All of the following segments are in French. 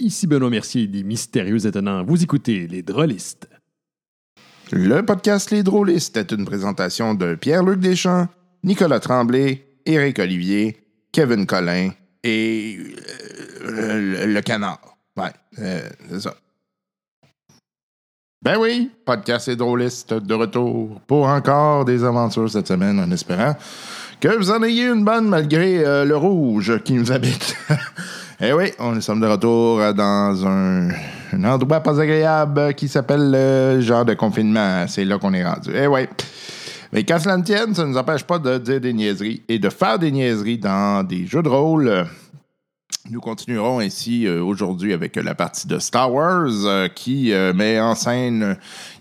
Ici Benoît Mercier des Mystérieux Étonnants. Vous écoutez Les Drôlistes. Le podcast Les Drôlistes est une présentation de Pierre-Luc Deschamps, Nicolas Tremblay, Éric Olivier, Kevin Collin et euh, le, canard. Ouais, euh, c'est ça. Ben oui, podcast Les Drôlistes de retour pour encore des aventures cette semaine en espérant que vous en ayez une bonne malgré euh, le rouge qui nous habite. Eh oui, on est sommes de retour dans un, un endroit pas agréable qui s'appelle le genre de confinement. C'est là qu'on est rendu. Eh oui. Mais quand cela ne tienne, ça ne nous empêche pas de dire des niaiseries et de faire des niaiseries dans des jeux de rôle. Nous continuerons ainsi euh, aujourd'hui avec la partie de Star Wars euh, qui euh, met en scène euh,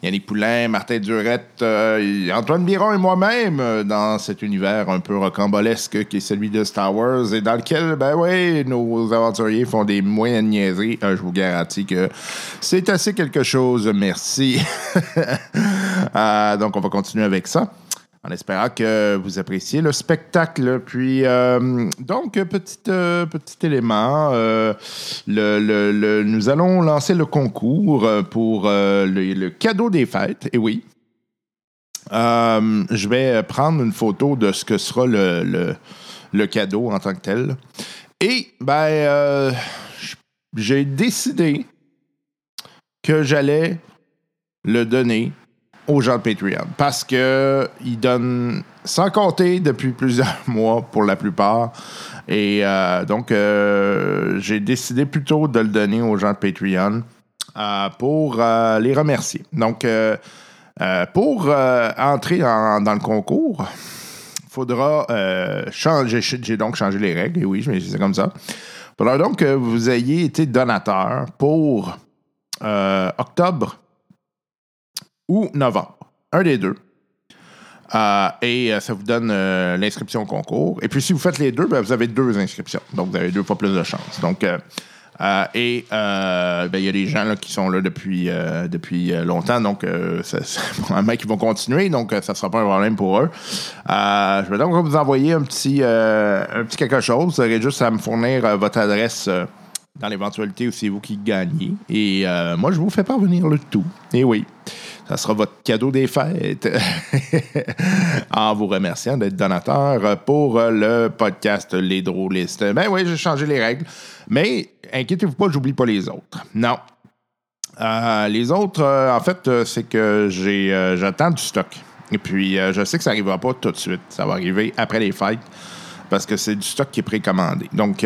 Yannick Poulain, Martin Durette, euh, Antoine Biron et moi-même euh, dans cet univers un peu rocambolesque qui est celui de Star Wars et dans lequel, ben oui, nos aventuriers font des moyennes niaiseries. Euh, je vous garantis que c'est assez quelque chose. Merci. Euh, donc, on va continuer avec ça en espérant que vous appréciez le spectacle. Puis, euh, donc, petit, euh, élément, euh, nous allons lancer le concours pour le, cadeau des fêtes. Et oui, je vais prendre une photo de ce que sera le, cadeau en tant que tel. Et, ben, j'ai décidé que j'allais le donner aux gens de Patreon parce que ils donnent sans compter depuis plusieurs mois pour la plupart et euh, donc euh, j'ai décidé plutôt de le donner aux gens de Patreon euh, pour les remercier. Donc pour entrer en- dans le concours, il faudra changer. J'ai donc changé les règles, et oui, c'est comme ça. Il faudra donc que vous ayez été donateur pour octobre ou novembre. Un des deux. Euh, et euh, ça vous donne euh, l'inscription au concours. Et puis, si vous faites les deux, ben, vous avez deux inscriptions. Donc, vous avez deux fois plus de chances. Donc, et ben, il y a des gens là, qui sont là depuis, depuis longtemps. Donc, c'est probablement qu'ils vont continuer. Donc, ça ne sera pas un problème pour eux. Je vais donc vous envoyer un petit, un petit quelque chose. Vous aurez juste à me fournir votre adresse. Dans l'éventualité où c'est vous qui gagnez. Et euh, moi, je vous fais parvenir le tout. Et oui, ça sera votre cadeau des fêtes en vous remerciant d'être donateur pour le podcast Les Drôlistes. Ben oui, j'ai changé les règles. Mais inquiétez-vous pas, j'oublie pas les autres. Non. Euh, les autres, euh, en fait, c'est que j'ai, j'attends du stock. Et puis, je sais que ça n'arrivera pas tout de suite. Ça va arriver après les fêtes parce que c'est du stock qui est précommandé. Donc,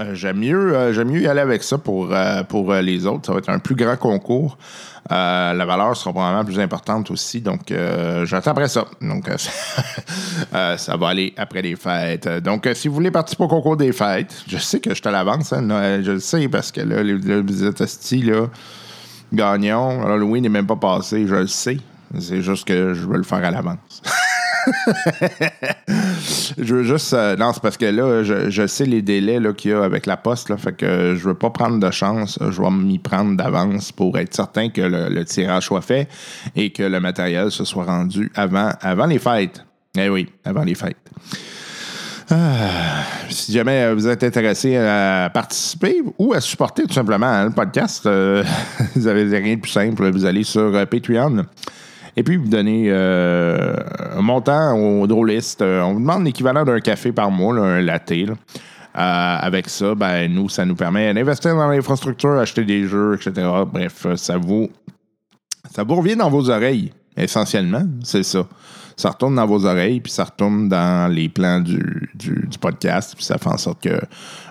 euh, j'aime mieux, euh, mieux y aller avec ça pour, euh, pour les autres. Ça va être un plus grand concours. La valeur sera probablement plus importante aussi. Donc, j'attends après ça. Donc, ça va aller après les fêtes. Donc, si vous voulez participer au concours des fêtes, je sais que je te l'avance. Hein, je le sais parce que là, les hosties, là, gagnons. Halloween n'est même pas passé, je le sais. C'est juste que je veux le faire à l'avance. je veux juste. euh, non, c'est parce que là, je, sais les délais qu'il y a avec la poste. Fait que je veux pas prendre de chance. Je vais m'y prendre d'avance pour être certain que le, tirage soit fait et que le matériel se soit rendu avant, avant les fêtes. Eh oui, avant les fêtes. Ah, si jamais vous êtes intéressé à participer ou à supporter tout simplement hein, le podcast, euh, vous avez rien de plus simple. Vous allez sur euh, Patreon et puis vous donnez euh, un montant aux drôlistes. Euh, On vous demande l'équivalent d'un café par mois, un latte. là. Euh, avec ça, ben, nous, ça nous permet d'investir dans l'infrastructure, acheter des jeux, etc. Bref, ça vous, ça vous revient dans vos oreilles, essentiellement. C'est ça. Ça retourne dans vos oreilles, puis ça retourne dans les plans du, du- podcast, puis ça fait en sorte que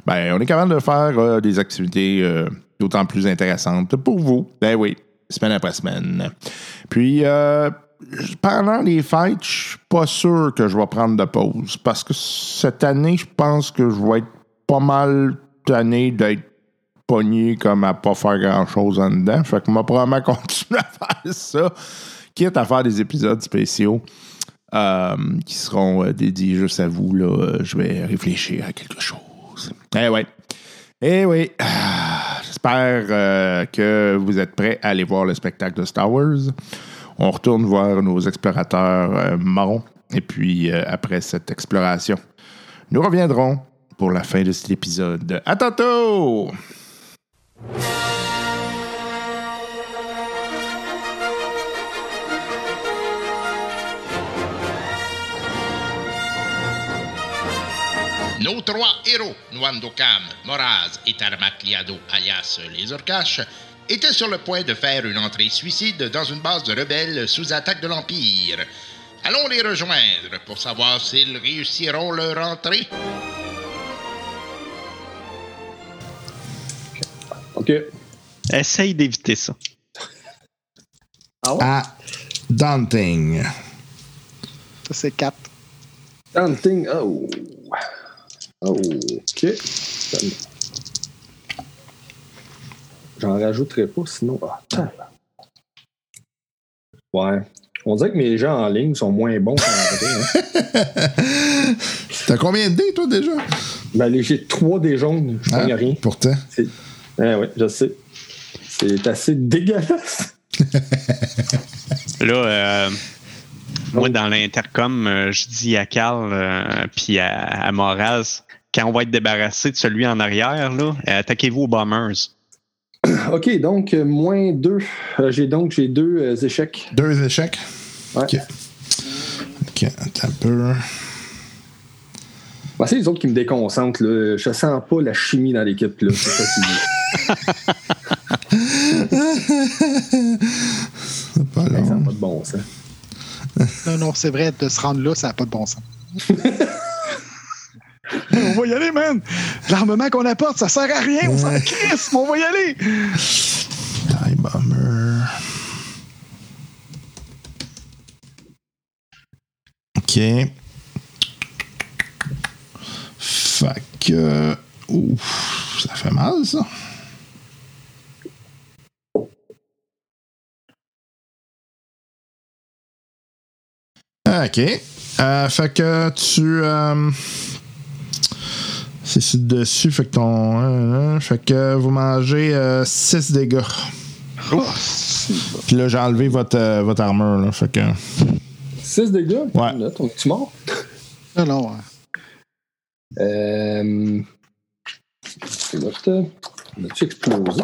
ben, on est capable de faire des activités d'autant plus intéressantes pour vous. Ben oui, semaine après semaine. Puis, euh, pendant les fêtes, je suis pas sûr que je vais prendre de pause, parce que cette année, je pense que je vais être pas mal tanné d'être pogné comme à pas faire grand-chose en dedans. Fait que moi, probablement continuer à faire ça, quitte à faire des épisodes spéciaux euh, qui seront euh, dédiés juste à vous. Là, je vais réfléchir à quelque chose. Eh ouais. Eh oui. Ah, J'espère euh, que vous êtes prêts à aller voir le spectacle de Star Wars. On retourne voir nos explorateurs euh, marrons. Et puis, euh, après cette exploration, nous reviendrons pour la fin de cet épisode. À tantôt! Nos trois héros, Nwandokam, Moraz et Tarmakliado, alias les Orcaches, étaient sur le point de faire une entrée suicide dans une base de rebelles sous attaque de l'Empire. Allons les rejoindre pour savoir s'ils réussiront leur entrée. OK. Essaye d'éviter ça. Ah ouais? À Daunting. Ça, c'est 4. Hunting. Oh. Oh, OK. J'en rajouterai pas, sinon. Ah, ouais. On dirait que mes gens en ligne sont moins bons qu'en vrai. Hein. T'as combien de dés, toi, déjà? Ben, j'ai trois des jaunes, je Hein? gagne rien. Pourtant. Ah ouais, je sais. C'est assez dégueulasse. Là, euh, moi, dans l'intercom, euh, je dis à Carl euh, puis à, à Moraz, quand on va être débarrassé de celui en arrière, là, euh, attaquez-vous aux bombers. OK, donc euh, moins deux. Euh, j'ai donc j'ai deux euh, échecs. Deux échecs? Ouais. OK. OK, attends un peu. Ben, c'est les autres qui me déconcentrent. Là. Je sens pas la chimie dans l'équipe. là. C'est ça qui pas ça n'a pas de bon sens. Non, non, c'est vrai, de se rendre là, ça n'a pas de bon sens. on va y aller, man! L'armement qu'on apporte, ça sert à rien, on s'en crisse, mais on va y aller! Die Bomber. OK. Fait que. Ouf, ça fait mal, ça. OK. Euh, fait que tu. euh, c'est dessus, fait que ton. euh, euh, fait que vous mangez 6 dégâts. Puis là, j'ai enlevé votre, euh, votre armure, là. Fait que. 6 dégâts? Ouais. Là, ton tu mort? Non, non. hein. Euh... L'autre, on a-tu explosé?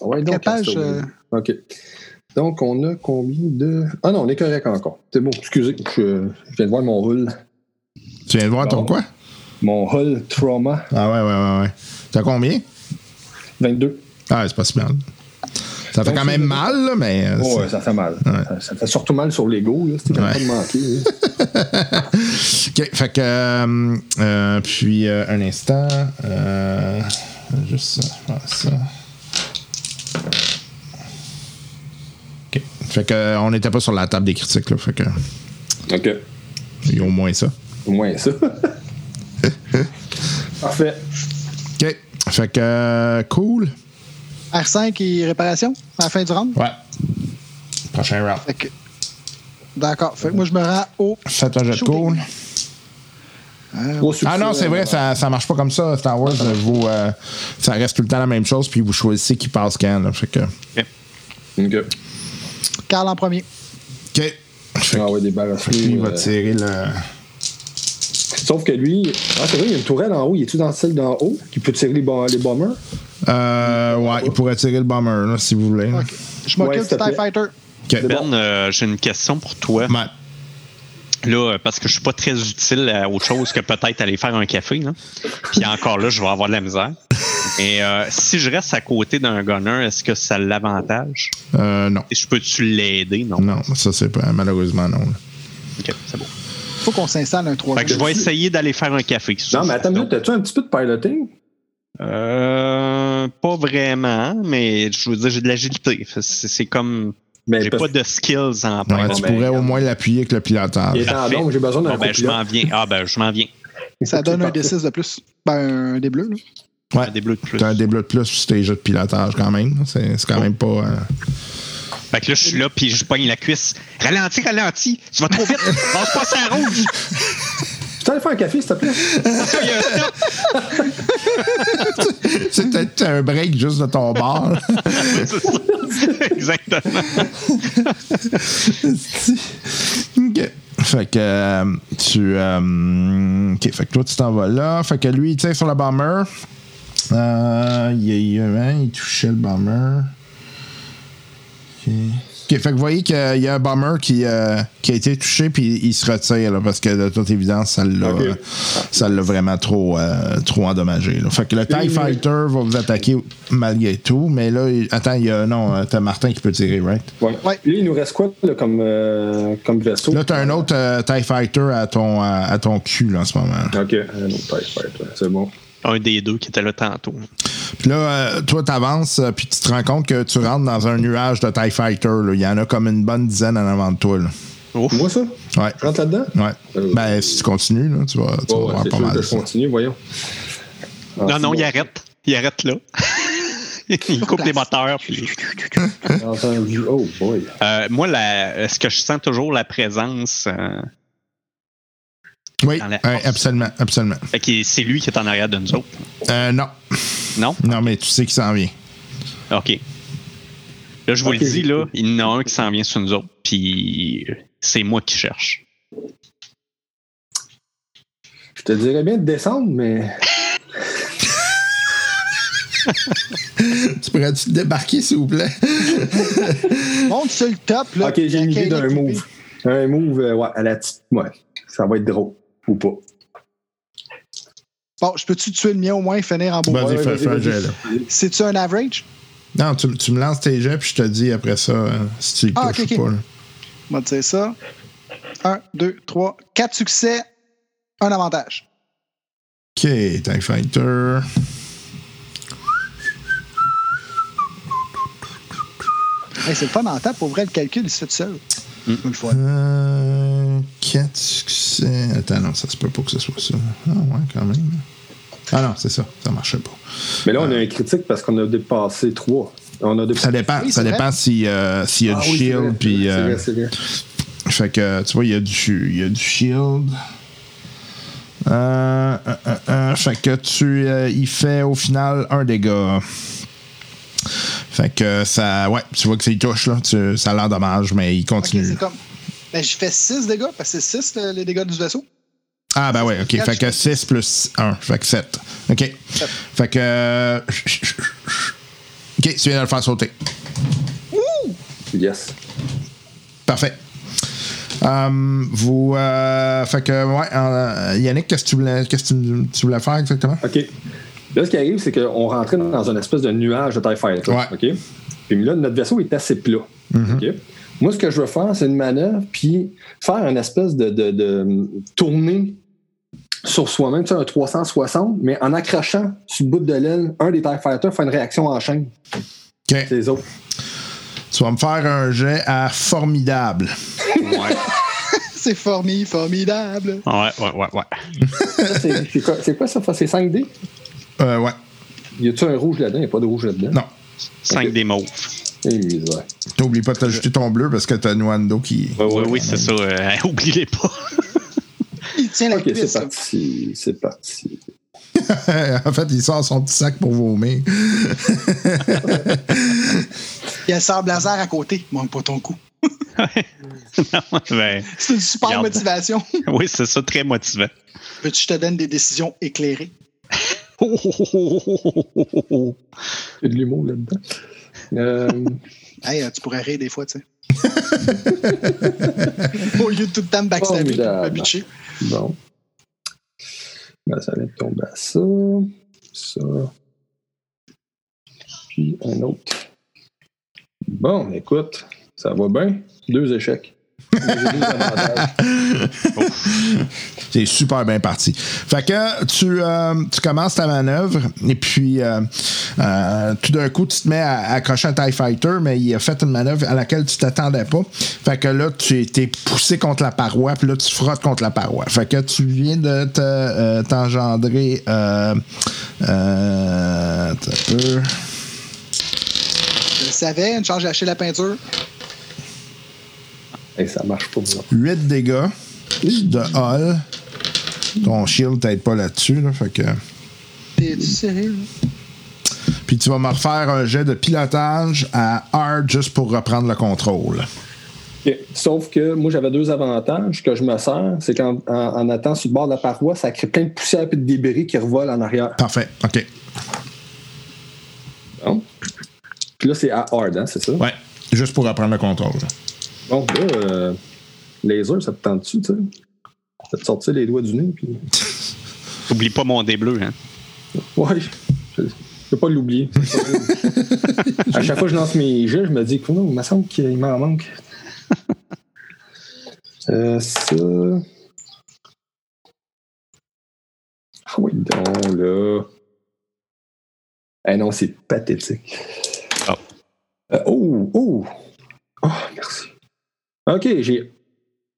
Ah Ouais, donc, page, euh, OK. Donc, on a combien de. Ah non, on est correct encore. C'est bon, excusez, je, je viens de voir mon hull. Tu viens de voir ton Bon. quoi? Mon hull trauma Ah ouais, ouais, ouais, ouais. T'as combien? 22. Ah, c'est pas si mal. Ça fait Donc, quand même mal, là, mais. euh, Oh, ouais, ça fait mal. Ouais. Ça, ça fait surtout mal sur l'ego, là. C'était Ouais. pas de manquer. là. OK, fait que. euh, euh, puis, euh, un instant. Juste ça. ça. Fait que, euh, on n'était pas sur la table des critiques, là. Fait que. OK. Il y a au moins ça. Au moins ça. Parfait. OK. Fait que. euh, cool. R5 et réparation à la fin du round? Ouais. Prochain round. Fait que- D'accord. Fait que moi, je me rends au. Faites un jet de cool. Gros succès, Ah non, c'est vrai, euh, ça, ça marche pas comme ça, Star Wars. Vous, euh, ça reste tout le temps la même chose, puis vous choisissez qui passe quand. Là, fait que. Carl en premier. OK. Fait Ah ouais, débarrassé. lui, il va euh, tirer le. Sauf que lui, ah, c'est vrai, il y a une tourelle en haut. Il est-tu dans celle d'en haut qui peut tirer les, bo- les bombers? Euh, ouais, il pourrait tirer le bomber, là, si vous voulez. Je m'occupe Ouais, du TIE. Fighter. OK. Ben, euh, j'ai une question pour toi. Ouais. Là, euh, parce que je suis pas très utile à autre chose que peut-être aller faire un café. Là. Puis encore là, je vais avoir de la misère. Et euh, si je reste à côté d'un gunner, est-ce que ça l'avantage? Euh, non. Et je peux-tu l'aider? Non. Non, ça, c'est pas. Malheureusement, non. là. Ok, c'est bon. Faut qu'on s'installe un Fait troisième. que je vais essayer d'aller faire un café. Non, mais attends une minute, as-tu un petit peu de piloting? Euh, pas vraiment, mais je veux dire, j'ai de l'agilité. C'est comme. Mais J'ai pas de skills en Ouais, tu pourrais au moins l'appuyer avec le pilotage. Il est en Parfait. donc, j'ai besoin d'un Bon, ben, je m'en viens. Ah, ben, je m'en viens. Ça donne un Parfait. D6 de plus. Ben, un des bleus, là. Ouais. Un des bleus de plus. T'as un des bleus de plus sur tes jeux de pilotage quand même. C'est c'est quand même pas. euh, Fait que là, je suis là, puis je pogne la cuisse. Ralentis, ralentis. Tu vas trop vite. Passe pas ça rouge. Tu peux aller faire un café, s'il te plaît? C'est peut-être un break juste de ton ça. Exactement. OK. Fait que euh, tu. euh, OK. Fait que toi, tu t'en vas là. Fait que lui, il tire sur le bomber. Euh, il, il- hein, il touchait le bomber. OK. OK, fait que vous voyez qu'il y a un bomber qui, euh, qui a été touché, puis il se retire, là, parce que de toute évidence, ça l'a vraiment trop, euh, trop endommagé. là. Fait que le TIE Fighter va vous attaquer malgré tout, mais là, il- attends, il y a. Non, euh, t'as Martin qui peut tirer, right? Ouais. Ouais. Lui, il nous reste quoi là, comme, euh, comme vaisseau? Là, t'as un autre euh, TIE Fighter à ton, à, à ton cul, là, en ce moment. OK, un autre TIE Fighter, c'est bon. Un des deux qui était là tantôt. Puis là, euh, toi, t'avances, euh, puis tu te rends compte que tu rentres dans un nuage de TIE Fighter. là. Il y en a comme une bonne dizaine en avant de toi. Là. Ouf. Moi, ça? Ouais. Je rentre là-dedans? Ouais. Euh, Ben, si tu continues, là, tu vas, tu Ouais, voir pas mal. que ça. continue, voyons. Ah, Non, non, c'est il arrête. Il arrête là. il coupe les moteurs. Puis... Oh, boy. Euh, moi, la- est-ce que je sens toujours la présence? euh, Oui, force. absolument, absolument. fait que c'est lui qui est en arrière de nous autres. Euh, non. Non? Non, mais tu sais qu'il s'en vient. OK. Là, je vous le dis, là, il y en a un qui s'en vient sur nous autres, puis c'est moi qui cherche. Je te dirais bien de descendre, mais. Tu pourrais-tu te débarquer, s'il vous plaît? Monte sur le top. Là, ok, j'ai une idée d'un move. Un move, euh, ouais, à la petite. Ouais, ça va être drôle. Ou pas. Bon, je peux-tu tuer le mien au moins et finir en beau? Vas-y, Ouais, fais, vas-y, fais un jet, là. C'est-tu un average? Non, tu, tu me lances tes jets, puis je te dis après ça euh, si tu y Ah, touches ok, ok. ou pas. là. On va dire ça. Un, deux, trois, quatre succès, un avantage. OK, TIE Fighter. Hey, c'est le fun en temps. Pour vrai, le calcul, il se fait tout seul. Mm. Fun. Euh, 4 succès. Attends, non, ça se peut pas que ce soit ça. Ah, ouais, quand même. Ah non, c'est ça. Ça marchait pas. Mais là, on a un critique parce qu'on a dépassé 3. On a dépassé. Ça dépend, Oui, ça dépend vrai. si, euh, s'il y a Ah du oui, c'est shield. Puis, c'est euh, vrai, c'est vrai. fait que, tu vois, il y a du, il y a du shield. Euh, euh, euh, euh, fait que tu euh, il fait au final un dégât. Fait que ça. Ouais, tu vois que c'est touche, là. Tu- ça l'endommage, mais il continue. c'est comme. Ben, je fais 6 dégâts, parce que c'est 6 les dégâts du vaisseau. Ah, ben ouais, ok. Fait que 6 plus 1. Fait que 7. Ok. Fait que. euh, Ok, tu viens de le faire sauter. Yes. Parfait. Euh, vous. euh, fait que, ouais, euh, Yannick, qu'est-ce que tu voulais, qu'est-ce que tu, tu voulais faire exactement? OK. Là, ce qui arrive, c'est qu'on rentrait dans une espèce de nuage de TIE Fighter. Ouais. Puis là, notre vaisseau est assez plat. OK? Moi, ce que je veux faire, c'est une manœuvre, puis faire une espèce de, de, de tournée sur soi-même, tu sais, un 360, mais en accrochant sur le bout de l'aile, un des TIE Fighters fait une réaction en chaîne. Ok. C'est les autres. Tu vas me faire un jet à formidable. Ouais. C'est formi, formidable. Ouais, ouais, ouais, ouais. C'est c'est quoi, c'est quoi ça? C'est 5D? Euh, ouais. Y a-tu un rouge là-dedans? Y a pas de rouge là-dedans? Non. 5 des mauves. Eh. T'oublies pas de t'ajouter ton bleu parce que t'as Nuando qui. Oui, oui, oui, c'est ça. Euh, oubliez pas. Il tient la OK, c'est parti. C'est parti. en fait, il sort son petit sac pour vomir. Il y a le sable laser à côté. Manque pas ton coup. Ben, C'est une super Regarde. motivation. oui, c'est ça, très motivant. Veux-tu que je te donne des décisions éclairées? Il y a de l'humour là-dedans. Euh, Hey, euh, tu pourrais rire des fois, tu sais. Au lieu de tout le temps me backstabber me bitcher. bon. Ben, ça va tomber à ça. Ça. Puis un autre. Bon, écoute, ça va bien. Deux échecs. J'ai deux avantages. C'est super bien parti. Fait que tu, euh, tu commences ta manœuvre et puis euh, euh, tout d'un coup, tu te mets à, à accrocher un TIE Fighter, mais il a fait une manœuvre à laquelle tu t'attendais pas. Fait que là, tu es poussé contre la paroi, puis là, tu frottes contre la paroi. Fait que tu viens de te, euh, t'engendrer. Euh, euh, un peu. Je le savais, une charge à lâcher la peinture. Hey, ça marche pas. moi. 8 dégâts de Hull. Ton shield t'aide pas là-dessus. Là, fait que... Sérieux? Puis tu vas me refaire un jet de pilotage à hard juste pour reprendre le contrôle. OK. Sauf que moi, j'avais deux avantages que je me sers. C'est qu'en en, en attendant sur le bord de la paroi, ça crée plein de poussière et de débris qui revolent en arrière. Parfait. OK. Bon. Puis là, c'est à hard, hein, c'est ça? Ouais. Juste pour reprendre le contrôle. Bon, là, euh, laser, ça te tente dessus, tu sais? Ça te sortir les doigts du nez, puis. Oublie pas mon dé bleu, hein. Ouais, je ne peux pas l'oublier. à chaque fois que je lance mes jeux, je me dis, non, il me semble qu'il m'en manque. Euh, ça. Ah oui, donc, là. Eh non, c'est pathétique. Oh. Euh, oh, oh! Oh, merci. OK, j'ai,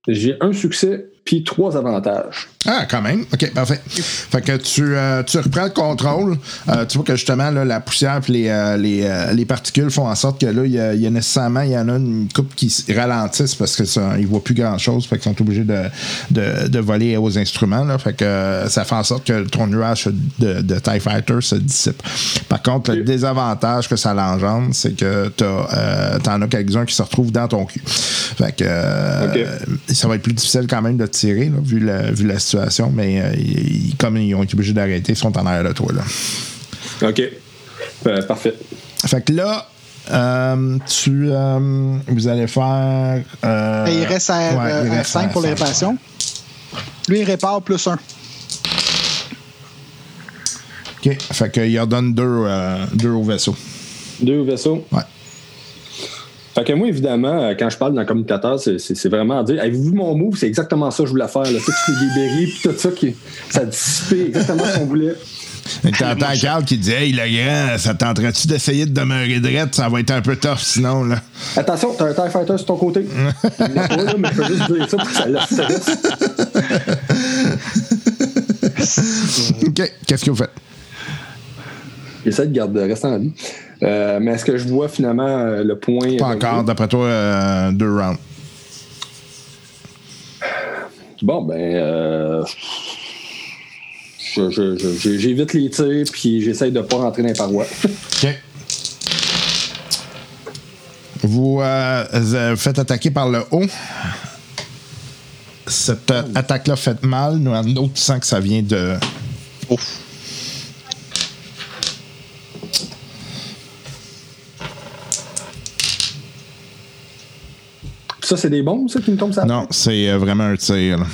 j'ai un succès puis trois avantages. Ah, quand même. OK, parfait. Fait que tu, euh, tu reprends le contrôle. Euh, tu vois que justement, là, la poussière et les, euh, les, les particules font en sorte que là, il y, a- il y a nécessairement, il y en a une coupe qui ralentissent parce que ça, ils voient plus grand-chose. Fait qu'ils sont obligés de, de, de voler aux instruments. Là. Fait que ça fait en sorte que ton nuage de, de TIE Fighter se dissipe. Par contre, le désavantage que ça l'engendre, c'est que tu en as quelques-uns qui se retrouvent dans ton cul. Fait que ça va être plus difficile quand même de là, vu, la, vu la situation, mais euh, ils- comme ils ont été obligés d'arrêter, ils sont en arrière de toi. Là. OK. Euh, parfait. Fait que là, euh, tu, euh, vous allez faire. euh, il reste à, ouais, euh, il à reste 5 pour les réparations. Lui, il répare plus 1. OK. Fait qu'il redonne deux, euh, deux au vaisseau. Deux vaisseaux. Ouais. Fait que moi, évidemment, euh, quand je parle d'un communicateur, c'est- vraiment à dire Avez-vous vu mon move? C'est exactement ça que je voulais faire. Là. Tu sais, tous les berries, puis tout ça, qui, ça a dissipé exactement ce qu'on voulait. Et T'entends Carl qui dit Hey, le grand, ça tenterait-tu d'essayer de demeurer drette? Ça va être un peu tough sinon. là. Attention, t'as un TIE Fighter sur ton côté. Pas, là, mais je peux juste dire ça pour que ça laisse. OK. Qu'est-ce que vous faites? J'essaie de garder, de rester en vie. Euh, mais est-ce que je vois finalement euh, le point. Pas encore. D'après toi, euh, deux rounds. Bon, ben. euh, je- je- je- je- J'évite les tirs, puis j'essaie de pas rentrer dans les parois. OK. Vous euh, faites attaquer par le haut. Cette euh, attaque-là fait mal. Nous, un autre sent que ça vient de. Ouf. Ça, c'est des bombes, ça, qui me tombent ça? Non, c'est euh, vraiment un tir. là.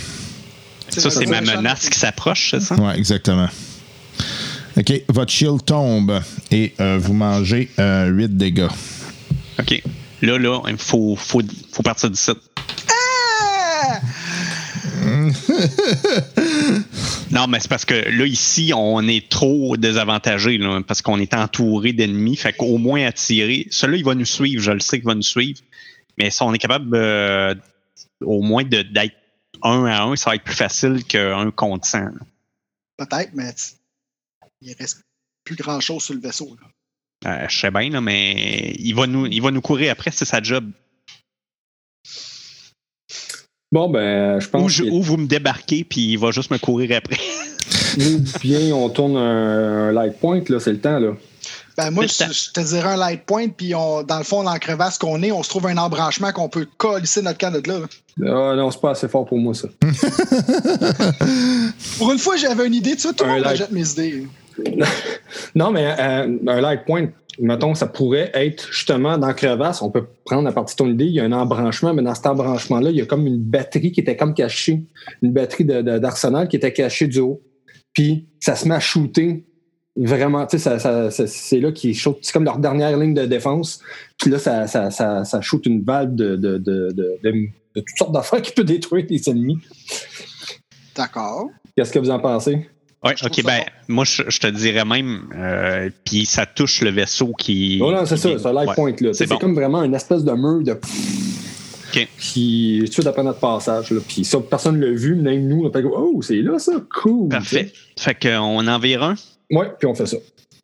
Ça, c'est ma menace qui s'approche, c'est ça? Ouais, exactement. OK, votre shield tombe et euh, vous mangez euh, 8 dégâts. OK. Là, là, il faut, faut, faut partir d'ici. Ah! Non, mais c'est parce que là, ici, on est trop désavantagé, parce qu'on est entouré d'ennemis. Fait qu'au moins à tirer. Celui-là, il va nous suivre, je le sais qu'il va nous suivre. Mais si on est capable euh, au moins de- d'être un à un, ça va être plus facile qu'un contre 100. là. Peut-être, mais il reste plus grand chose sur le vaisseau. là. Euh, je sais bien, là, mais il va, nous, il va nous courir après, c'est sa job. Bon, ben, je Ou, pense je- ou vous me débarquez, puis il va juste me courir après. nous, bien, on tourne un, un light point, là, c'est le temps, là. Ben, moi, je, te dirais un light point, puis on, dans le fond, dans la crevasse qu'on est, on se trouve un embranchement qu'on peut colisser notre canne de là. Ah non, c'est pas assez fort pour moi, ça. Pour une fois, j'avais une idée, tu vois, tout le monde mes idées? non, mais euh, un light point, mettons, ça pourrait être justement dans la crevasse. On peut prendre à partir de ton idée, il y a un embranchement, mais dans cet embranchement-là, il y a comme une batterie qui était comme cachée, une batterie de- de- d'arsenal qui était cachée du haut. Puis ça se met à shooter. Vraiment, tu sais, ça, c'est là qu'ils shootent. C'est comme leur dernière ligne de défense. Puis là, ça, ça, ça, ça shoot une valve de, de, de, de, de- de toutes sortes d'affaires qui peut détruire les ennemis. D'accord. Qu'est-ce que vous en pensez? Ouais, Je ok, ben, bon. moi, je, je te dirais même, euh, puis ça touche le vaisseau qui. Oh non, c'est ça, c'est un light ouais, point. là. C'est bon. comme vraiment une espèce de mur de. Ok. Puis, tout de suite après notre passage. Là. Puis, ça, personne ne l'a vu, même nous. On fait que, oh, c'est là, ça, cool. Parfait. Fait qu'on en vire un? Ouais, puis on fait ça.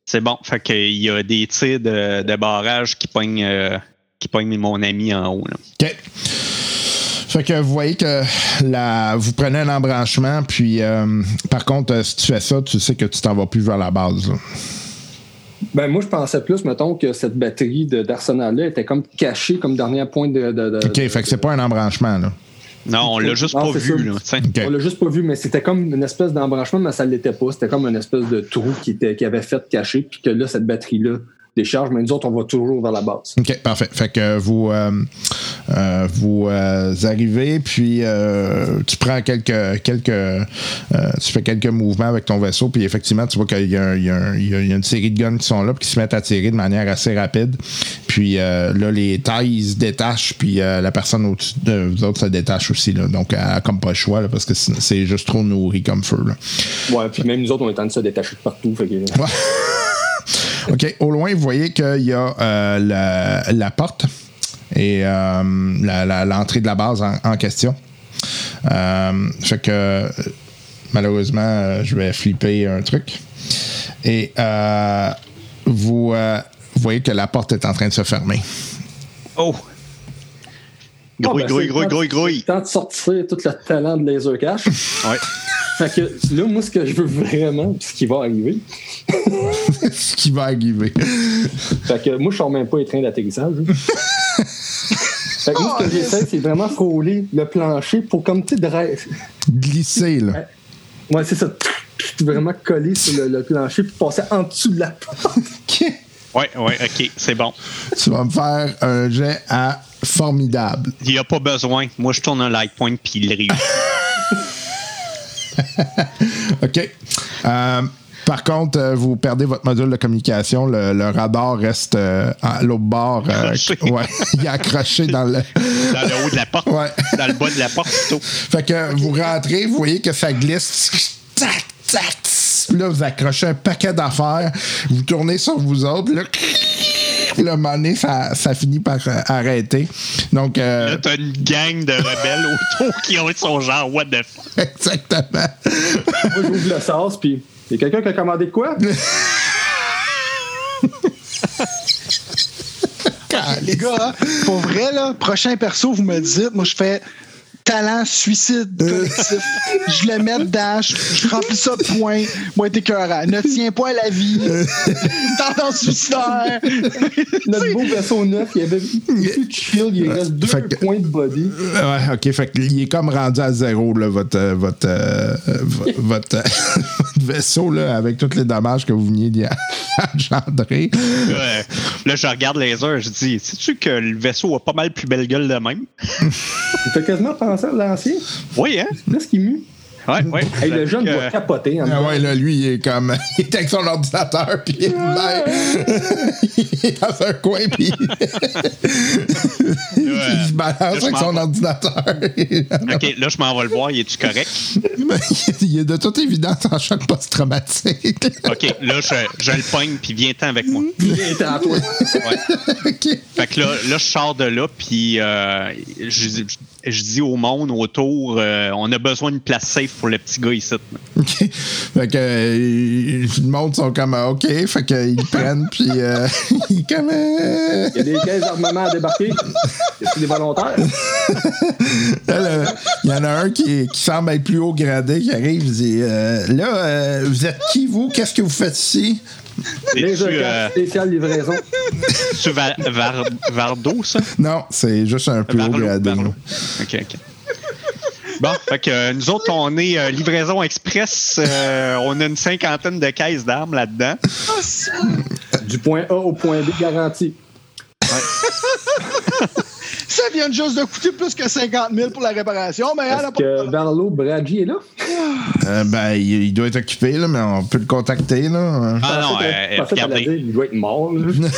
C'est bon. Fait qu'il y a des tirs de, de barrage qui pognent, euh, qui pognent mon ami en haut. Là. OK. Fait que vous voyez que la, vous prenez un embranchement, puis euh, par contre, si tu fais ça, tu sais que tu t'en vas plus vers la base. là. Ben, moi, je pensais plus, mettons, que cette batterie de- d'arsenal-là était comme cachée comme dernier point de. de, de- OK, fait que c'est pas un embranchement, là. Non, on l'a juste Non, pas vu. Là. On l'a juste pas vu, mais c'était comme une espèce d'embranchement, mais ça l'était pas. C'était comme une espèce de trou qui, était, qui avait fait caché, puis que là, cette batterie-là décharge, mais nous autres, on va toujours vers la base. OK, parfait. Fait que vous, euh, euh, vous euh, arrivez, puis euh, tu prends quelques. quelques euh, tu fais quelques mouvements avec ton vaisseau, puis effectivement, tu vois qu'il y, y y a- une série de guns qui sont là, puis qui se mettent à tirer de manière assez rapide. Puis euh, là, les tailles se détachent, puis euh, la personne au-dessus de vous autres se détache aussi. Là. Donc, elle comme pas le choix, là, parce que c'est juste trop nourri comme feu. Là. Ouais, puis même nous autres, on est en train de se détacher de partout. Fait que, OK. Au loin, vous voyez qu'il y a euh, la, la porte et euh, la- la- l'entrée de la base en, en question. Euh, fait que euh, malheureusement, euh, je vais flipper un truc. Et euh, vous, euh, vous voyez que la porte est en train de se fermer. Oh! Grouille, ben, grouille, grouille, grouille, grouille. temps de sortir tout le talent de Laser Cash. Ouais. fait que là, moi, ce que je veux vraiment, puis ce qui va arriver, Ce qui va arriver. fait que moi, je sors même pas les trains d'atterrissage. là. fait que moi, ce que j'essaie, c'est vraiment frôler le plancher pour comme, tu sais, dra- Glisser, là. Ouais, c'est ça. Vraiment coller sur le, le plancher puis passer en dessous de la porte. OK. Ouais, ouais, ok, c'est bon. Tu vas me faire un jet à formidable. Il n'y a pas besoin. Moi, je tourne un light point puis il réussit. OK. Euh, par contre, euh, vous perdez votre module de communication. Le, le radar reste euh, à l'autre bord. euh, ouais, il est accroché dans le. Dans le haut de la porte. Ouais. Dans le bas de la porte, plutôt. Fait que vous rentrez, vous voyez que ça glisse. Tac, tac. Puis Là, vous accrochez un paquet d'affaires. Vous tournez sur vous autres. Là, le moment donné, ça, ça finit par euh, arrêter. Donc, euh, Là, t'as une gang de rebelles autour qui ont son genre, what the fuck. exactement. Moi, j'ouvre le sas, puis il y a quelqu'un qui a commandé de quoi? Les gars, hein, pour vrai, là, prochain perso, vous me dites, moi, je fais talent suicide collectif. je le mets dedans, je, je remplis ça de points. Moi, t'es écœurant. Ne tiens pas à la vie. Tendance suicidaire. Notre beau vaisseau neuf, il y avait plus de shield, il reste deux que- points de body. Ouais, ok. Fait qu'il est comme rendu à zéro, là, votre, euh, votre, vo- votre, euh, votre vaisseau, là, avec tous les dommages que vous veniez d'y engendrer. Là, là, je regarde les heures, je dis, sais-tu que le vaisseau a pas mal plus belle gueule de même? Il fait quasiment penser à l'ancien. Oui, hein? Là, ce qui mue. Ouais, ouais. Hey, le jeune Euh, doit capoter. En Ah ouais, là, lui, il est comme. Il est avec son ordinateur, puis il est ben- il est dans un coin, puis. il se balance je avec son ordinateur. OK, là, je m'en vais le voir. Il est-tu correct? Mais il est de toute évidence en choc post-traumatique. OK, là, je, je le pogne, puis viens-t'en avec moi. Il est à toi. Ouais. ok. Fait que là, là, je sors de là, puis euh, je, je- je dis au monde autour, euh, on a besoin d'une place safe pour le petit gars ici. OK. Fait que euh, le monde sont comme ah, OK. Fait qu'ils le prennent, puis euh, ils comme. euh, Il y a des caisses d'armement à débarquer. Y a des volontaires? Il y en a un qui, qui semble être plus haut gradé qui arrive. Il dit euh, Là, euh, vous êtes qui, vous? Qu'est-ce que vous faites ici? Les C'est-tu euh, spécial livraison. c'est-tu Var- Var- Vardo, ça? Non, c'est juste un plus haut Varlo, gradé. Varlo. là. OK, OK. Bon, fait que euh, nous autres, on est euh, livraison express. euh, on a une cinquantaine de caisses d'armes là-dedans. Du point A au point B garanti. Ça vient juste de coûter plus que 50 000 pour la réparation, mais elle a pas que. Barlow Bradji est là? Euh, ben, il, il doit être occupé, là, mais on peut le contacter. Là. Ah non, euh, allait regardez, dire, Il doit être mort. là.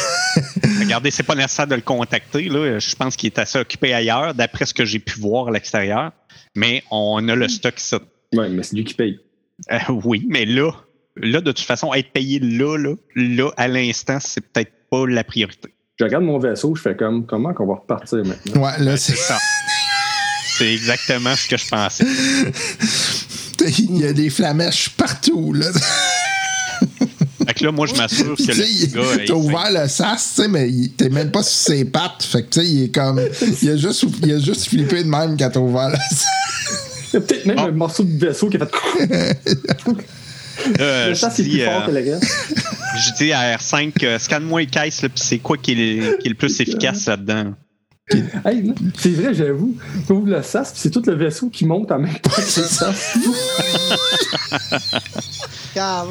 regardez, c'est pas nécessaire de le contacter. Là. Je pense qu'il est assez occupé ailleurs, d'après ce que j'ai pu voir à l'extérieur. Mais on a le stock ici. Ouais, mais c'est lui qui paye. Euh, oui, mais là, là, de toute façon, être payé là, là, là, à l'instant, c'est peut-être pas la priorité. Je regarde mon vaisseau, je fais comme comment qu'on va repartir maintenant? Ouais, là, C'est ça. C'est exactement ce que je pensais. Il y a des flamèches partout, là. Fait que là, moi, je m'assure que le gars. il T'as ouvert le sas, tu sais, mais t'es même pas sur ses pattes. Fait que, tu sais, il est comme. Il a juste, il a juste flippé de même quand t'as ouvert le sas. Il y a peut-être même un morceau de vaisseau qui a fait. Euh, le je sas, c'est dis, plus fort euh, que le reste. Je dis à R5, euh, scanne-moi les caisses, là, puis c'est quoi qui est, qui est le plus efficace là-dedans? Hey, là, c'est vrai, j'avoue. Tu ouvres le sas, puis c'est tout le vaisseau qui monte en même temps que le sas. Carl,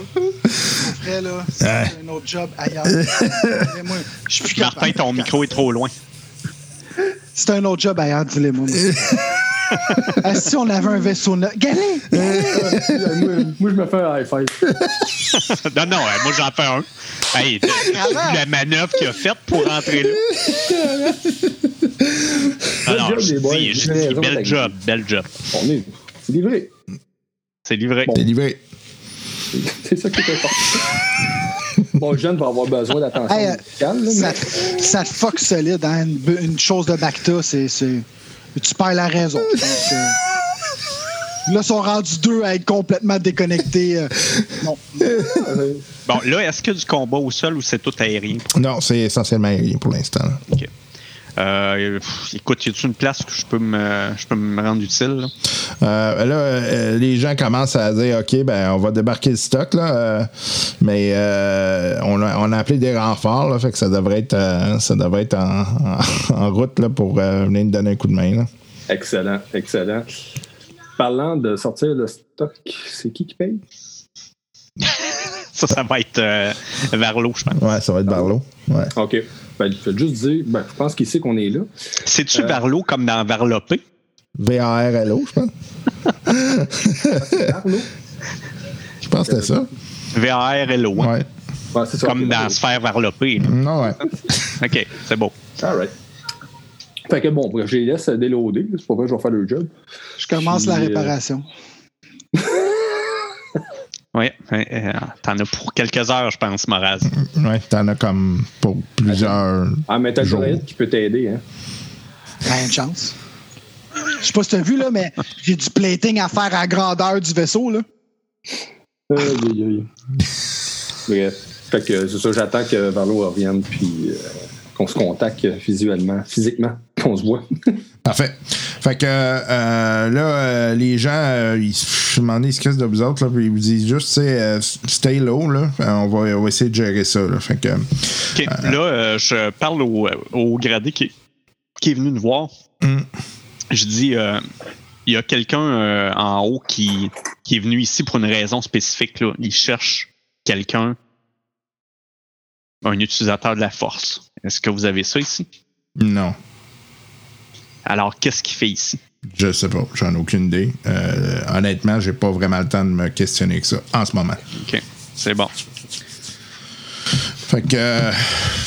vrai, là, c'est Ouais. un autre job ailleurs. Dis-moi, Je suis plus Martin, ton micro est trop loin. C'est un autre job ailleurs, dis-le-moi. Ah, si on avait un vaisseau neuf. Galé! moi, moi, je me fais un high five. non, non, euh, moi j'en fais un. Hey, la manœuvre qu'il a faite pour rentrer là. Ah non, job, je dis, je J'ai dis, bel job, bel job. On est. C'est livré. C'est livré. T'es livré. C'est ça qui est important. Mon jeune va avoir besoin d'attention Hey, euh, médicale. là, Ça, mais- fuck solide, hein? Une, une chose de Bacta, c'est. C'est- Tu perds la raison. Donc, euh, là, ils sont rendus deux à être complètement déconnectés. euh, non. Bon, là, est-ce qu'il y a du combat au sol ou c'est tout aérien? Non, c'est essentiellement aérien pour l'instant. OK. Euh, pff, écoute, y a-t-il une place que je peux me, je peux me rendre utile? Là? Euh, là, euh, les gens commencent à dire OK, ben on va débarquer le stock, là. euh, mais euh, on, a, on a appelé des renforts, là, fait que ça devrait être, ça devrait être en, en- en route là, pour venir nous donner un coup de main. Là. Excellent, excellent. Parlant de sortir le stock, c'est qui qui paye? Ça, ça va être euh, vers l'eau, je pense. Ouais, ça va être Barlow. Ouais. OK. Ben, je vais juste dire, ben, je pense qu'il sait qu'on est là. C'est-tu Euh, vers l'eau comme dans Varlopé? VARLO, je pense. Arnaud? Je pense que c'était ça. V-A-R-L-O. hein? Ouais. Ouais, c'est ça. Comme dans Sphère Varlopé. Non, ouais. OK, c'est beau. All right. Fait que bon, je les laisse déloader. C'est pas vrai que je vais faire le job. Je commence la euh, Oui, euh, t'en as pour quelques heures, je pense, Moraz. Ouais, t'en as comme pour plusieurs. Ah, mais t'as droïde qui peut t'aider. Hein? Rien de chance. Je sais pas si t'as vu, là, mais j'ai du plating à faire à la grandeur du vaisseau, là. Aïe, aïe, aïe. Bref. Fait que c'est ça, j'attends que Varlo revienne puis euh, qu'on se contacte visuellement, physiquement, qu'on se voit. Parfait. Fait que euh, là, euh, les gens, euh, ils se demandent, ils se crissent de vous autres, là, puis ils vous disent juste, tu sais, euh, stay low, là. On va, on va essayer de gérer ça, là. Fait que. OK, là, je parle au, au gradé qui, qui est venu nous voir. Mm. Je dis, il y a quelqu'un en haut qui, qui est venu ici pour une raison spécifique. Là. Il cherche quelqu'un, un utilisateur de la force. Est-ce que vous avez ça ici? Non. Alors, qu'est-ce qu'il fait ici? Je sais pas, j'en ai aucune idée. Euh, honnêtement, j'ai pas vraiment le temps de me questionner que ça en ce moment. OK, c'est bon. Fait que euh,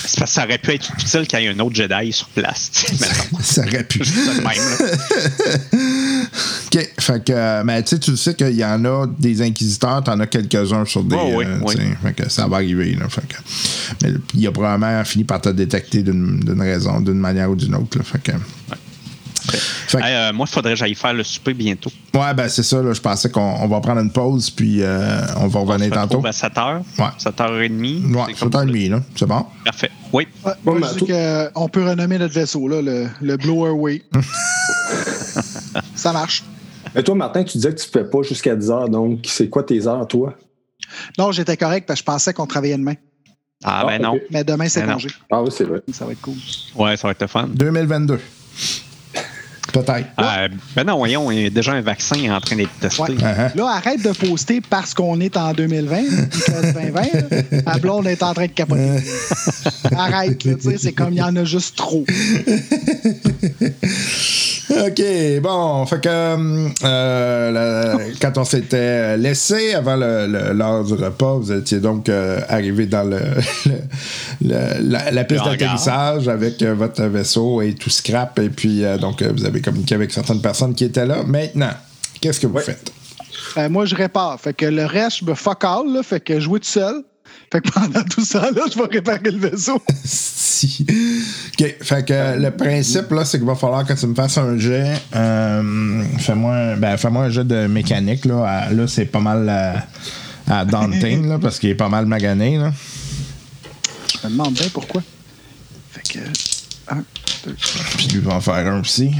C'est parce que ça aurait pu être utile qu'il y ait un autre Jedi sur place. ça aurait pu. Juste même. OK. Fait que, euh, mais tu sais, tu sais qu'il y en a des inquisiteurs, t'en as quelques-uns sur des. Oh, oui, euh, oui. Fait que ça va arriver, là. Fait que, mais il a probablement fini par te détecter d'une raison, d'une manière ou d'une autre, là. Fait que. Fait que- Hey, euh, moi, il faudrait que j'aille faire le souper bientôt. ouais, ben c'est ça, là. Je pensais qu'on on va prendre une pause, puis euh, on va On revenir se tantôt. retrouve à 7 h. Ouais. 7h30. Ouais, c'est un demi, là. C'est bon? Parfait. Oui. Ouais, Bon, moi, ben, je tout- dis qu'on peut renommer notre vaisseau, là, le, le Blower Way. Ça marche. Et toi, Martin, tu disais que tu ne fais pas jusqu'à 10 heures, donc c'est quoi tes heures, toi? Non, j'étais correct parce que je pensais qu'on travaillait demain. Ah, ben Ah, non. Mais demain, c'est Ben congé. Ah oui, c'est vrai. Ça va être cool. Ouais, ça va être le fun. 2022. Peut-être. Ah, ben non, voyons, il y a déjà un vaccin en train d'être testé. Ouais. Uh-huh. Là, arrête de poster parce qu'on est en 2020, puis que 2020, là, la blonde est en train de capoter. arrête, là, tu sais, c'est comme il y en a juste trop. OK, bon, fait que euh, la- quand on s'était laissé avant l'heure du repas, vous étiez donc euh, arrivé dans le, le- le- la, la piste d'atterrissage avec euh, votre vaisseau et tout scrap, et puis euh, donc euh, vous avez communiqué avec certaines personnes qui étaient là. Maintenant, qu'est-ce que vous faites? Euh, moi, je répare. Fait que le reste, je me fuck all, là, fait que jouer tout seul. Fait que pendant tout ça, là, je vais réparer le vaisseau. Si. OK, fait que le principe, là, c'est qu'il va falloir que tu me fasses un jet. euh, fais-moi, un- ben, fais-moi un jet de mécanique, là. À- là, c'est pas mal à, à daunting, là, parce qu'il est pas mal magané, là. Je me demande bien pourquoi. Fait que. 1, 2, Puis lui va en faire un aussi.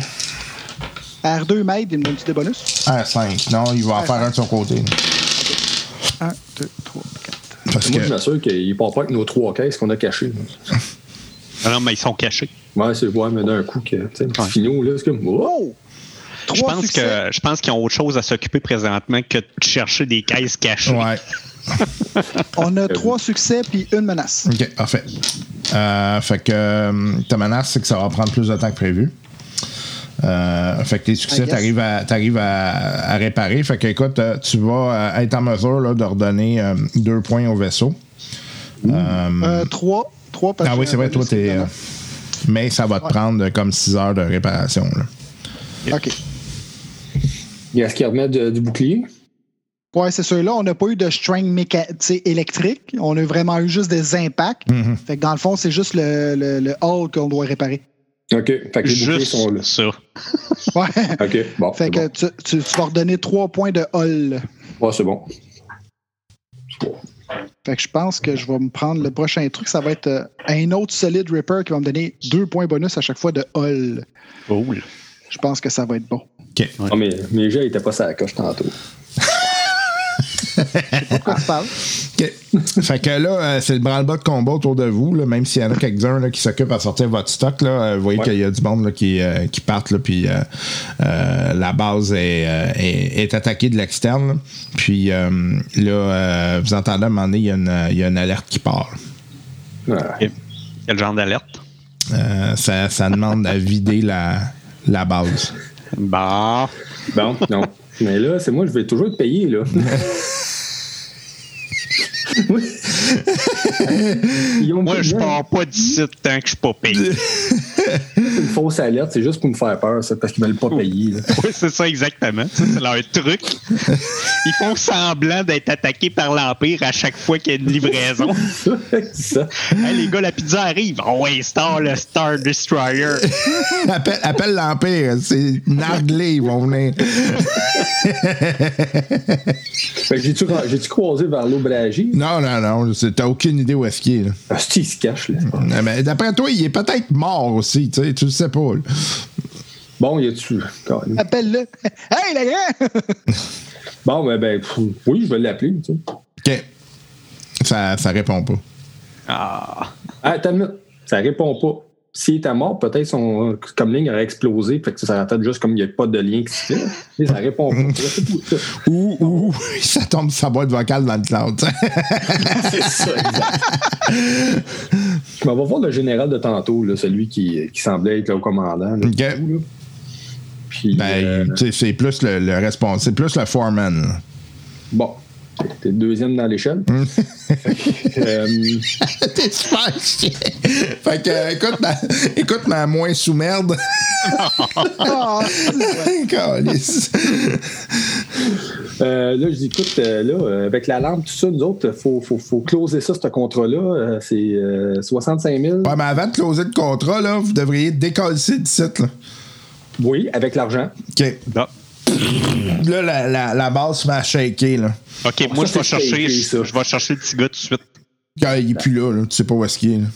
R2 m'aide, il me donne bonus? R5. Non, il va en faire un de son côté. là. 1, 2, 3, 4. Parce Moi, je que. m'assure qu'il ne part pas avec nos trois caisses qu'on a cachées. Ah Non, mais ils sont cachés. Ouais, c'est ouais, mais d'un coup, que, tu sais, le petit finot, là, c'est comme. Oh! Oh! Je Trois pense que je pense qu'ils ont autre chose à s'occuper présentement que de chercher des caisses cachées. Ouais. On a trois succès puis une menace. OK, parfait. Euh, fait que euh, ta menace, c'est que ça va prendre plus de temps que prévu. Euh, fait que les succès, t'arrives à, t'arrives à, à réparer. Fait que, écoute, euh, tu vas euh, être en mesure là, de redonner euh, deux points au vaisseau. Euh, Euh, trois. Trois parce ah oui, c'est vrai, toi, t'es. euh, mais ça va te Ouais. prendre comme six heures de réparation. Là. OK. Est-ce qu'il remet de- du bouclier? Ouais, c'est sûr. Là, on n'a pas eu de string électrique. On a vraiment eu juste des impacts. Mhm. Fait que dans le fond, c'est juste le, le, le hull qu'on doit réparer. OK. Fait que les boucliers sont là. Juste ça. Ouais. OK. Bon. fait que bon. tu, tu, tu vas redonner trois points de hull. Ouais, c'est bon. Fait que je pense que je vais me prendre le prochain truc. Ça va être euh, un autre solid Ripper qui va me donner deux points bonus à chaque fois de hull. Cool. Je pense que ça va être bon. OK. Ah, mais mes jeux n'étaient pas ça la coche tantôt. Pourquoi tu parles? OK. fait que là, euh, c'est le branle-bas de combat autour de vous, là, même s'il y en a quelques-uns là, qui s'occupent à sortir votre stock. Là, euh, vous voyez Ouais. qu'il y a du monde là, qui, euh, qui partent, là, puis euh, euh, la base est, euh, est, est attaquée de l'externe. Puis euh, là, euh, vous entendez à un moment donné, il y, a une- il y a une alerte qui part. Quel genre d'alerte? Euh, ça, ça demande à vider la, la base. Bah. Bon, non. Mais là, c'est moi, je vais toujours être payé, là. Moi, pas je pars pas d'ici tant que je suis pas payé. C'est une fausse alerte, c'est juste pour me faire peur, ça, parce qu'ils veulent pas payer. oui, c'est ça exactement. Ça, c'est leur truc. Ils font semblant d'être attaqués par l'Empire à chaque fois qu'il y a une livraison. c'est ça. Hey, les gars, la pizza arrive. Oh, ouais, Star, le Star Destroyer. appelle appelle l'Empire, c'est narguelé, ils vont venir. J'ai-tu, croisé vers l'aubragie? Non, non, non, t'as aucune idée où est-ce qu'il est. Là. Ah, il se cache, là. Mais d'après toi, il est peut-être mort aussi, tu sais, tu le sais pas. là. Bon, y a-tu. Appelle-le. Hey, la grand! Bon, ben, ben, pff, oui, je vais l'appeler, tu sais. OK. Ça, ça répond pas. Ah. Ah, attends une minute. Ça répond pas. S'il était mort, peut-être son comme ligne aurait explosé. Fait que ça aurait juste comme il n'y a pas de lien qui se fait. Mais ça répond pas. Ou, ou ça tombe sa boîte vocale dans le cloud. C'est ça, exact. Je m'en vais voir le général de tantôt, là, celui qui, qui semblait être le commandant. là, OK. du coup, là. Puis, ben, euh, c'est plus le, le responsable, c'est plus le foreman. bon, t'es le deuxième dans l'échelle. Fait que, euh, T'es super chiant. Fait que, euh, écoute, ma, écoute ma moins sous-merde. Euh, là, je dis, écoute, euh, là, avec la lampe, tout ça, nous autres, il faut, faut, faut closer ça, ce contrat-là. Euh, c'est euh, 65 000. ouais, mais avant de closer le contrat, là, vous devriez décoller du site. Là. Oui, avec l'argent. OK. Ah. Là, la, la, la base se met à shaker. Là. OK, moi, ça, je vais chercher, je vais chercher le petit gars tout de suite. Quand il est plus là, là, tu sais pas où est-ce qu'il est. là.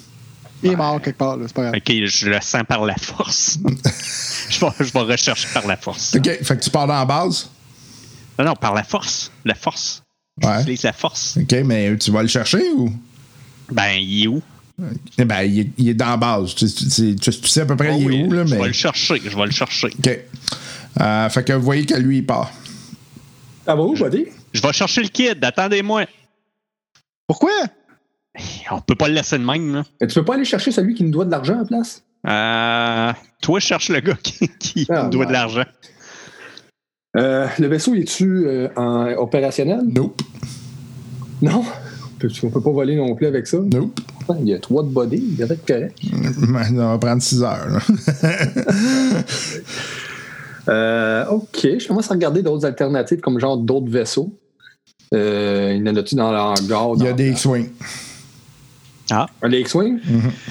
il est mort quelque part, là, c'est pas grave. OK, je le sens par la force. je, vais, je vais rechercher par la force. OK, fait que tu pars dans la base? Non, non, par la force. La force. Ouais. J'utilise la force. OK, mais tu vas le chercher ou? Ben, il est où? Eh ben, il est, il est dans la base. Tu, tu- tu- tu- tu sais à peu près Oh il est oui, où, là, Je mais. vais le chercher. Je vais le chercher. OK. Euh, fait que vous voyez que lui, il part. Ah bah où, buddy? Je vais chercher le kid. Attendez-moi. Pourquoi? On peut pas le laisser de même, là. Mais tu peux pas aller chercher celui qui nous doit de l'argent en place? Euh, toi, cherche le gars qui, qui Ah, doit ouais. de l'argent. Euh, le vaisseau, est-tu euh, en opérationnel? Nope. Non? On peut- pas voler non plus avec ça? Nope. Il y a trois de body, il va être correct. Ça va prendre 6 heures. Euh, OK, je commence à regarder d'autres alternatives, comme genre d'autres vaisseaux. Euh, il y en a-tu dans le hangar? Il y a dans- des X-Wing. Ah, Un des X-Wing?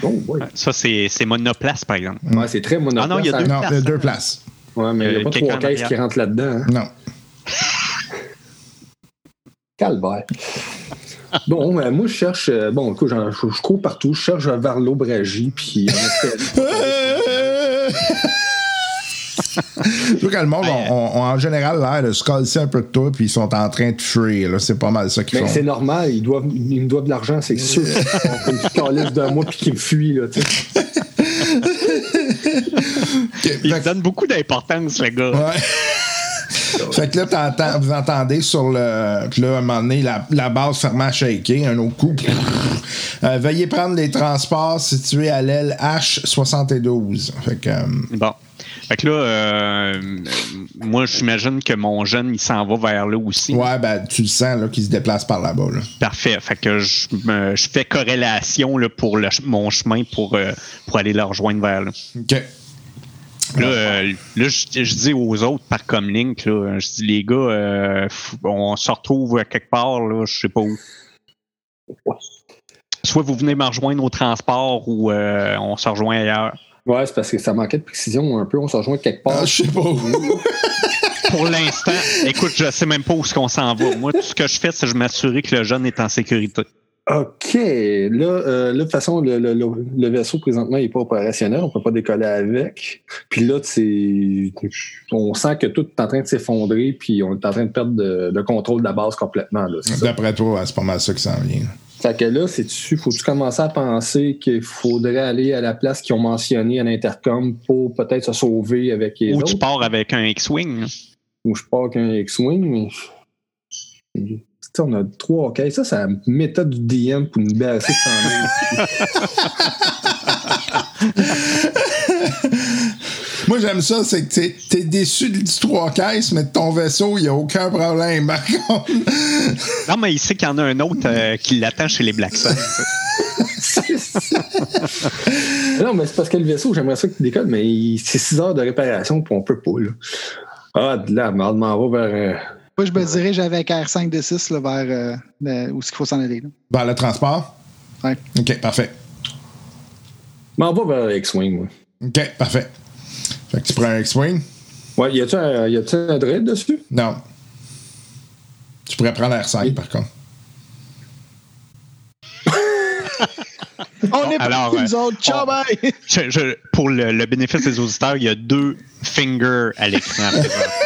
Oh, ouais. ça, c'est monoplace, par exemple. Ouais, c'est très monoplace. Ah non, il y a deux Non, places, deux hein. places. Ouais, mais il n'y Euh, a pas quelqu'un trois caisses qui rentrent là-dedans. hein. Non. Calvaire. bon, euh, moi, je cherche. euh, bon, écoute, j'en- je, je cours partout. Je cherche vers l'aubragie. Puis, que le monde ont, ont- ont en général l'air de se casser un peu de toi, puis ils sont en train de fuir. là. C'est pas mal ça qu'ils Mais font. c'est normal, ils, doivent, ils me doivent de l'argent, c'est sûr. Ils me de moi puis qu'ils me fuient. Là, Il fait donne beaucoup d'importance, le gars. Ouais. Fait que là, vous entendez sur le. Puis là, à un moment donné, la, la base fermée à shaker, un autre coup. Euh, veuillez prendre les transports situés à l'aile H72. Fait que. euh, Bon. Fait que là, euh, moi, j'imagine que mon jeune, il s'en va vers là aussi. ouais, ben, tu le sens, là, qu'il se déplace par là-bas, là. Parfait. Fait que je, me- je fais corrélation là, pour le mon chemin pour, euh, pour aller le rejoindre vers là. OK. Là, euh, là, je, je dis aux autres par comlink, là, je dis les gars, euh, on se retrouve quelque part, là, je sais pas où. Soit vous venez me rejoindre au transport ou euh, on se rejoint ailleurs. Ouais, c'est parce que ça manquait de précision un peu. On se rejoint quelque part. Ah, je sais pas où. Pour l'instant, écoute, je sais même pas où est-ce qu'on s'en va. Moi, tout ce que je fais, c'est que je m'assurer que le jeune est en sécurité. OK. Là, euh, là, de toute façon, le, le- le- le vaisseau, présentement, il n'est pas opérationnel. On ne peut pas décoller avec. Puis là, c'est, on sent que tout est en train de s'effondrer, puis on est en train de perdre de- le contrôle de la base complètement. D'après toi, c'est pas mal ça qui s'en vient. Fait que là, c'est-tu, faut-tu commencer à penser qu'il faudrait aller à la place qu'ils ont mentionné à l'intercom pour peut-être se sauver avec les Ou autres? tu pars avec un X-Wing. Ou je pars qu'un X-Wing, mais. Tu sais, on a trois caisses. Ça, c'est la méthode du DM pour nous baisser de 100 000. Moi, j'aime ça, c'est que t'es- t'es déçu du 3 caisses, mais de ton vaisseau, il n'y a aucun problème. Par contre, Non, mais il sait qu'il y en a un autre euh, qui l'attend chez les Black Suns. non, mais c'est parce que le vaisseau, j'aimerais ça qu'il décolle, mais c'est 6 heures de réparation, puis on peut pas. Là. Ah, de là, merde, m'en va vers. euh, Moi, je me dirige avec R5 de 6 là, vers euh, le- où est-ce qu'il faut s'en aller. là. Vers le transport? Ouais. OK, parfait. m'en va vers X-Wing, moi. OK, parfait. Fait que tu prends un X-Wing? Ouais, y a-tu un, un dread dessus? Non. Tu pourrais prendre R5, par contre. On est alors, partis, nous autres. Ciao, on- bye! Je- je- pour le, le bénéfice des auditeurs, il y a deux fingers à l'écran.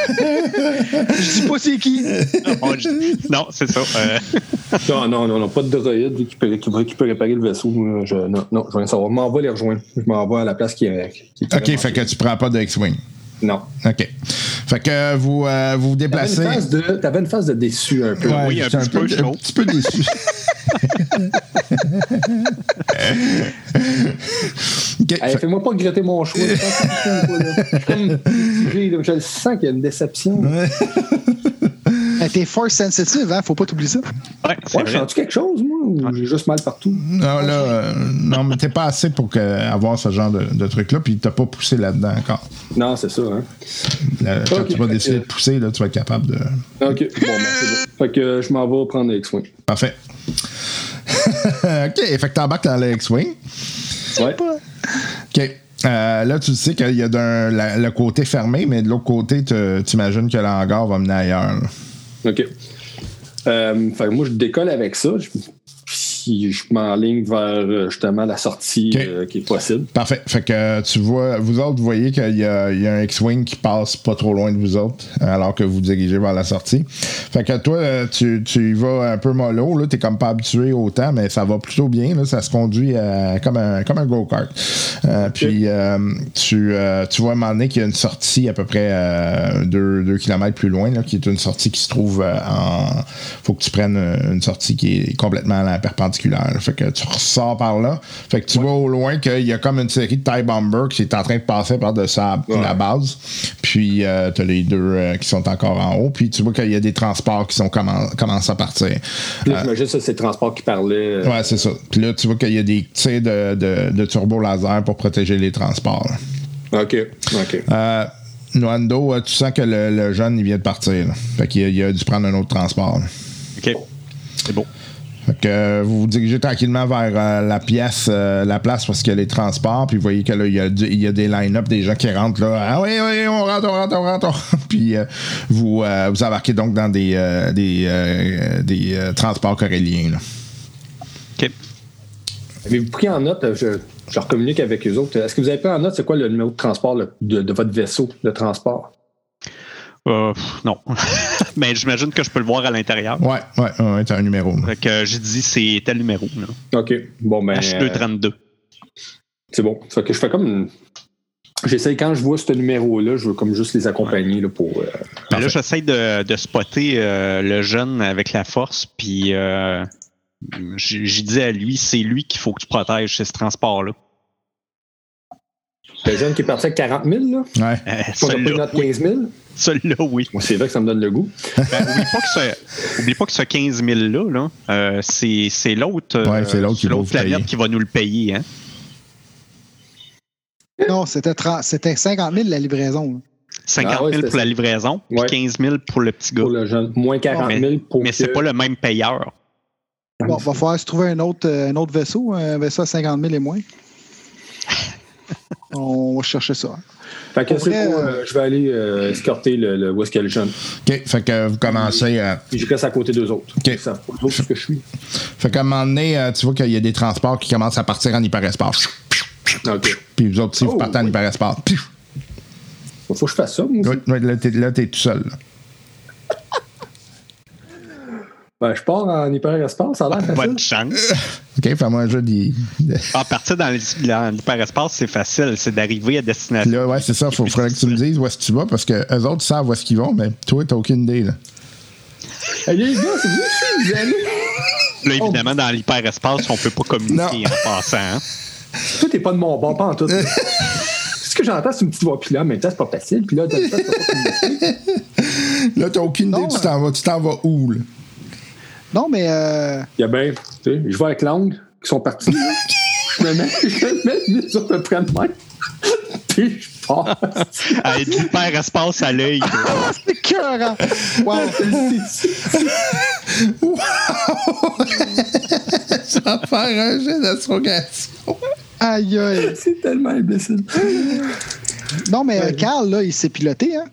Je dis pas c'est qui. Non, c'est ça. euh, Non, non, non, non, pas de droïde qui peut, qui qui peut réparer le vaisseau. Je, non, non, je viens de savoir. Je m'en vais les rejoindre. Je m'en vais à la place qui est. Qui est OK, fait que tu prends pas de X-Wing. Non. OK. Fait que vous euh, vous, déplacez. de, t'avais une phase de déçu un peu. Ouais, Oui, un petit peu, je un petit peu déçu. Hey, Fais-moi pas regretter mon choix. Je. Je. Je le sens qu'il y a une déception. Ouais, Euh, T'es force sensitive, hein? Faut pas t'oublier ça. ouais, je vrai. sens-tu quelque chose, moi, ou j'ai juste mal partout? Non, là, euh, non, mais t'es pas assez pour que- avoir ce genre de, de truc-là, puis t'as pas poussé là-dedans encore. Non, c'est ça, hein. Là, quand tu vas décider de pousser, là, tu vas être capable de. OK, bon, ben, c'est bon. Fait que euh, je m'en vais prendre les X-Wing. Parfait. OK, fait que t'embarques dans le X-Wing. Ouais. OK. Euh, là, tu sais qu'il y a d'un- la- le côté fermé, mais de l'autre côté, tu imagines que l'hangar va mener ailleurs. là. OK. Euh, fait que moi, je décolle avec ça. Je, puis je m'enligne vers euh, justement la sortie euh, qui est possible. Parfait. Fait que tu vois, vous autres, vous voyez qu'il y, a il y a un X-Wing qui passe pas trop loin de vous autres, alors que vous dirigez vers la sortie. Fait que toi, tu, tu y vas un peu mollo, là. T'es comme pas habitué au temps, mais ça va plutôt bien, là. Ça se conduit comme un, comme un go-kart. Euh, Puis, euh, tu, euh, tu vois à un moment donné qu'il y a une sortie à peu près euh, deux, deux kilomètres plus loin, là, qui est une sortie qui se trouve euh, en. Faut que tu prennes euh, une sortie qui est complètement à la perpendiculaire. Fait que tu ressors par là. Fait que tu vois au loin qu'il y a comme une série de TIE Bomber qui est en train de passer par-dessus la, la base. Puis euh, tu as les deux euh, qui sont encore en haut. Puis tu vois qu'il y a des transports qui sont commen- commencent à partir. Puis là, j'imagine que ça, c'est le transport qui parlait. euh, Ouais, c'est ça. Puis là, tu vois qu'il y a des tirs de, de, de turbo laser pour protéger les transports. là. OK. OK. Euh, Noando, euh, tu sens que le, le jeune, il vient de partir. là. Fait qu'il a, il a dû prendre un autre transport. là. OK. C'est beau. Fait que euh, vous vous dirigez tranquillement vers euh, la pièce, euh, la place parce qu'il y a les transports, puis vous voyez que là, il y a, du- il y a des line-up, des gens qui rentrent là. Ah oui, oui, on rentre, on rentre, on rentre. on puis euh, vous, euh, vous embarquez donc dans des, euh, des, euh, des euh, transports coréliens. là. OK. Avez-vous pris en note, euh, je, je communique avec les autres, est-ce que vous avez pris en note c'est quoi le numéro de transport le- de, de votre vaisseau de transport? Euh, non. Mais j'imagine que je peux le voir à l'intérieur. Ouais, ouais, ouais, t'as un numéro. Fait que euh, j'ai dit c'est tel numéro. là. OK. Bon, ben. euh, H232. c'est bon. Fait que je fais comme une. J'essaie, quand je vois ce numéro-là, je veux comme juste les accompagner là, pour. euh, Ben là, j'essaie de, de spotter euh, le jeune avec la force, puis euh, j'ai dit à lui, c'est lui qu'il faut que tu protèges, c'est ce transport-là. le jeune qui est parti avec 40 000, là. Ouais. Euh, On a pris Celui-là, notre oui. 15 000. Celui-là, oui. Moi, c'est vrai que ça me donne le goût. Ben, oublie, pas que ce, oublie pas que ce 15 000-là, là, euh, c'est c'est l'autre euh, Ouais, c'est l'autre qui planète qui va nous le payer. Hein? Non, c'était 30 c'était 50 000 la livraison. là. 50 Ah ouais, 000 c'était pour la livraison, puis Ouais. 15 000 pour le petit gars. Pour le jeune. Moins 40 mais 000 pour. mais c'est que- pas le même payeur. Bon, va falloir se trouver un autre, euh, un autre vaisseau, un vaisseau à 50 000 et moins. On va chercher ça. Fait que pour, euh, euh, je vais aller euh, escorter le, le, où est-ce jeune. OK. Fait que vous commencez à. Puis je reste à côté d'eux autres. OK. Eux autres ce que je suis. Fait qu'à un moment donné, euh, tu vois qu'il y a des transports qui commencent à partir en hyperespace. OK. Puis vous autres, si vous Oh, partez en oui. hyperespace. Pfiou. Faut que je fasse ça, moi aussi. Là, t'es, là, t'es tout seul. là. Ben, je pars en hyperespace, ça a l'air facile. Bonne chance. OK, fais-moi un jeu de. Ah, partir dans l'hy- dans l'hyperespace, c'est facile. C'est d'arriver à destination. Là, ouais, c'est ça. Il faudrait que tu me dises où est-ce que tu vas parce que eux autres savent où est-ce qu'ils vont, mais toi, t'as aucune idée. Là. Hey, les gars, c'est vous aussi, vous allez. Là, évidemment, dans l'hyperespace, on peut pas communiquer Non. en passant. hein. Toi, t'es pas de mon bord, pas en tout. Ce que j'entends, c'est une petite voix, puis là, mais c'est pas facile, puis là, t'as t'as pas communiquer. Là, t'as aucune idée Non, tu t'en vas. Tu t'en vas où, là? Non, mais euh, Il y a bien, tu sais, je vais avec l'angle qui sont partis. là. je me mets, je me mets les autres à près de même. Puis je pars. Avec l'hyperespace à l'œil. Ah, c'est cœur! Wow. Tu vas faire un jeu d'astrogation. Aïe, aïe. C'est tellement imbécile. Non, mais euh, Carl, là, il s'est piloté, hein?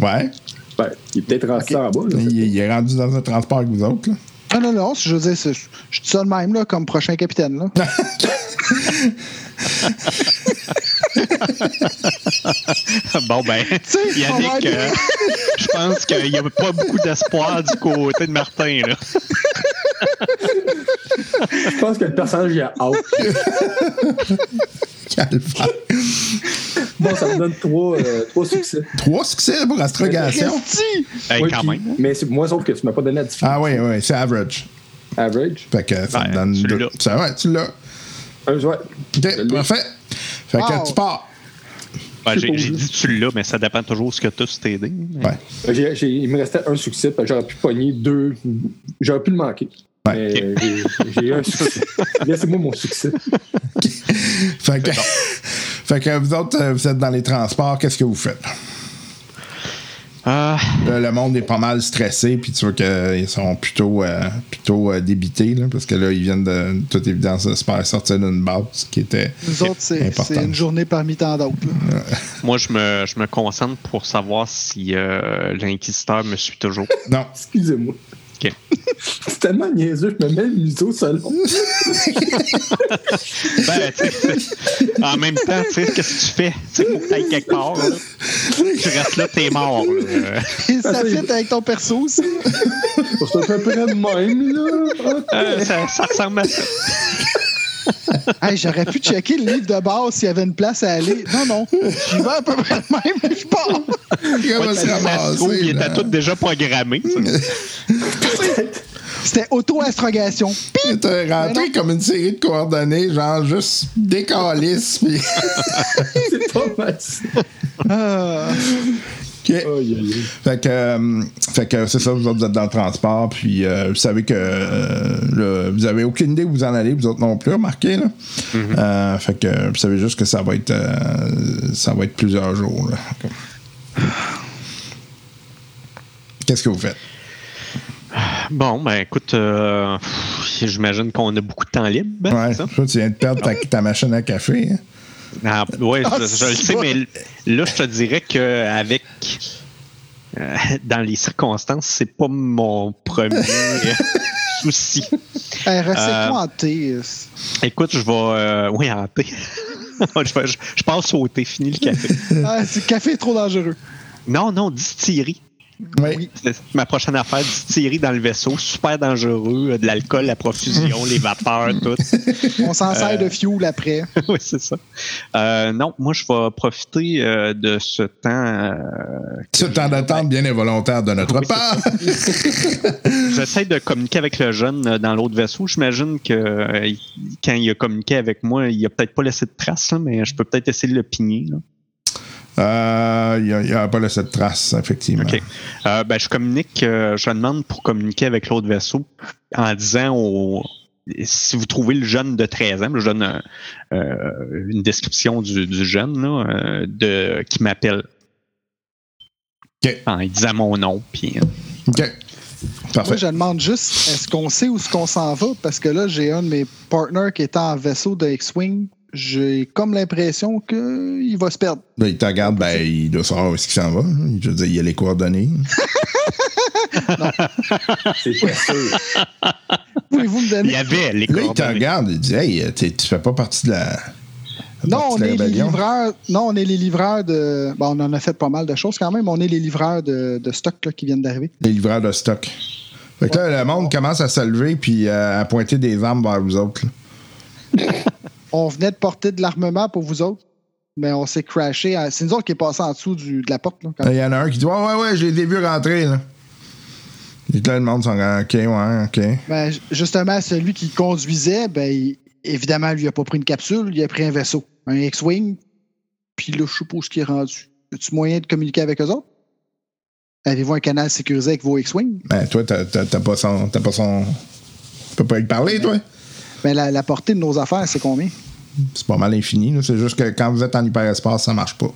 Ouais. Ben, il est peut-être rentré en bas. Là, Il, il est rendu dans un transport avec vous autres, là. Non, non, non, je veux dire, je dis ça de même, là, comme prochain capitaine, là. Bon, ben, Yannick, euh, je pense qu'il n'y a pas beaucoup d'espoir du côté de Martin. Là. Je pense que le personnage il a hâte. Calvaire. Bon, ça me donne trois, euh, trois succès. Trois succès pour astrogation? Hey, Oui, quand puis- même. Mais c'est moi, sauf que tu m'as pas donné la difficulté. Ah oui, oui, c'est average. Average? Fait que ça Ouais, te donne tu deux. l'as. Ça, ouais, tu l'as. Un, ouais. OK, parfait. Fait que Wow. tu pars. Ben, j'ai dit tu l'as, mais ça dépend toujours de ce que tu as sur tes dés. Ouais. J'ai- j'ai- il me restait un succès, puis j'aurais pu pogner deux. J'aurais pu le manquer. Ouais. Mais euh, j'ai- j'ai eu un succès. Laissez-moi mon succès. Fait que, fait que vous autres, euh, vous êtes dans les transports, qu'est-ce que vous faites? Ah, Là, le monde est pas mal stressé, puis tu vois qu'ils sont plutôt, euh, plutôt euh, débités, là, parce que là, ils viennent de toute évidence de se faire sortir d'une base qui était. Nous autres, c'est une journée parmi tant d'autres. moi, je me, je me concentre pour savoir si euh, l'inquisiteur me suit toujours. Non. Excusez-moi. C'est tellement niaiseux, je me mets le museau selon. Ben, en même temps, tu sais, qu'est-ce que tu fais? Tu sais, faut que t'ailles quelque part. là. Tu restes là, t'es mort. là. Et ça ça, fit il- avec ton perso aussi. C'est à peu près de même, là. Euh, ça, ça ressemble à ça. Hey, J'aurais pu checker le livre de base s'il y avait une place à aller. Non, non. Je vais à peu près de même, je pars. Il va se ramasser, il était tout déjà programmé. C'était auto-astrogation. Il était rentré comme une série de coordonnées, genre juste décalisse, puis. C'est pas mal Fait que, euh, fait que c'est ça, vous autres vous êtes dans le transport, puis euh, vous savez que euh, là, vous avez aucune idée où vous en allez, vous autres non plus, remarquez. Là. Euh, fait que vous savez juste que ça va être euh, ça va être plusieurs jours. Qu'est-ce que vous faites? Bon, ben écoute, euh, j'imagine qu'on a beaucoup de temps libre. ben, Ouais, ça? toi, tu viens de perdre ta, ta machine à café. hein? Ah, ouais, Ah, je, je le sais, mais là, je te dirais qu'avec. dans les circonstances, c'est pas mon premier souci. Ressais-toi Euh, en thé. Écoute, je vais. euh, oui, en thé. je, vais- je- je passe au thé, fini le café. Ah, ce café est trop dangereux. Non, non, distillerie. Oui. C'est ma prochaine affaire, distillerie dans le vaisseau, super dangereux, euh, de l'alcool à profusion, les vapeurs, tout. On s'en sert de fuel après. oui, c'est ça. Euh, non, moi, je vais profiter euh, de ce temps. euh, Ce temps d'attente bien involontaire de notre Oui, part. J'essaie de communiquer avec le jeune euh, dans l'autre vaisseau. J'imagine que euh, quand il a communiqué avec moi, il a peut-être pas laissé de traces, mais je peux peut-être essayer de le pigner. là. Euh, Il n'y a, pas laissé de trace, effectivement. OK. Euh, ben, je communique, euh, je demande pour communiquer avec l'autre vaisseau en disant au- si vous trouvez le jeune de 13 ans, je donne un- euh, une description du, du jeune là, de, qui m'appelle. OK. En disant mon nom. Puis, OK. Moi, Parfait. je demande juste, est-ce qu'on sait où est-ce qu'on s'en va? Parce que là, j'ai un de mes partners qui est en vaisseau de X-Wing. J'ai comme l'impression qu'il va se perdre. Il te regarde, ben, il doit savoir où est-ce qu'il s'en va. hein. Je veux dire, il y a les coordonnées. C'est pas sûr. Pouvez-vous me il donner? y avait les Là, il te coordonnées. regarde, il dit, hey, t'es- tu fais pas partie de la. Non, on est les livreurs. Non, on est les livreurs de. Bon, on en a fait pas mal de choses quand même. mais On est les livreurs de, de stock là, qui viennent d'arriver. Les livreurs de stock. Fait que là, le monde commence à se lever puis euh, à pointer des armes vers vous autres. On venait de porter de l'armement pour vous autres, mais on s'est crashé. C'est nous autres qui est passé en dessous du- de la porte. Il y en a un qui dit, ouais, ouais, ouais, j'ai vues rentrer. Là. Et là, le monde sont comme, OK, ouais, OK. Ben, ju- justement, celui qui conduisait, ben, il- évidemment, lui, il a pas pris une capsule, il a pris un vaisseau, un X-Wing. Puis là, je sais pas où ce qui est rendu. As-tu moyen de communiquer avec eux autres? Avez-vous un canal sécurisé avec vos X-Wing? Ben, toi, t'as pas son. T'as pas son. Tu peux pas y parler, toi? Ben, la, la portée de nos affaires, c'est combien? C'est pas mal infini. C'est juste que quand vous êtes en hyperespace, ça marche pas.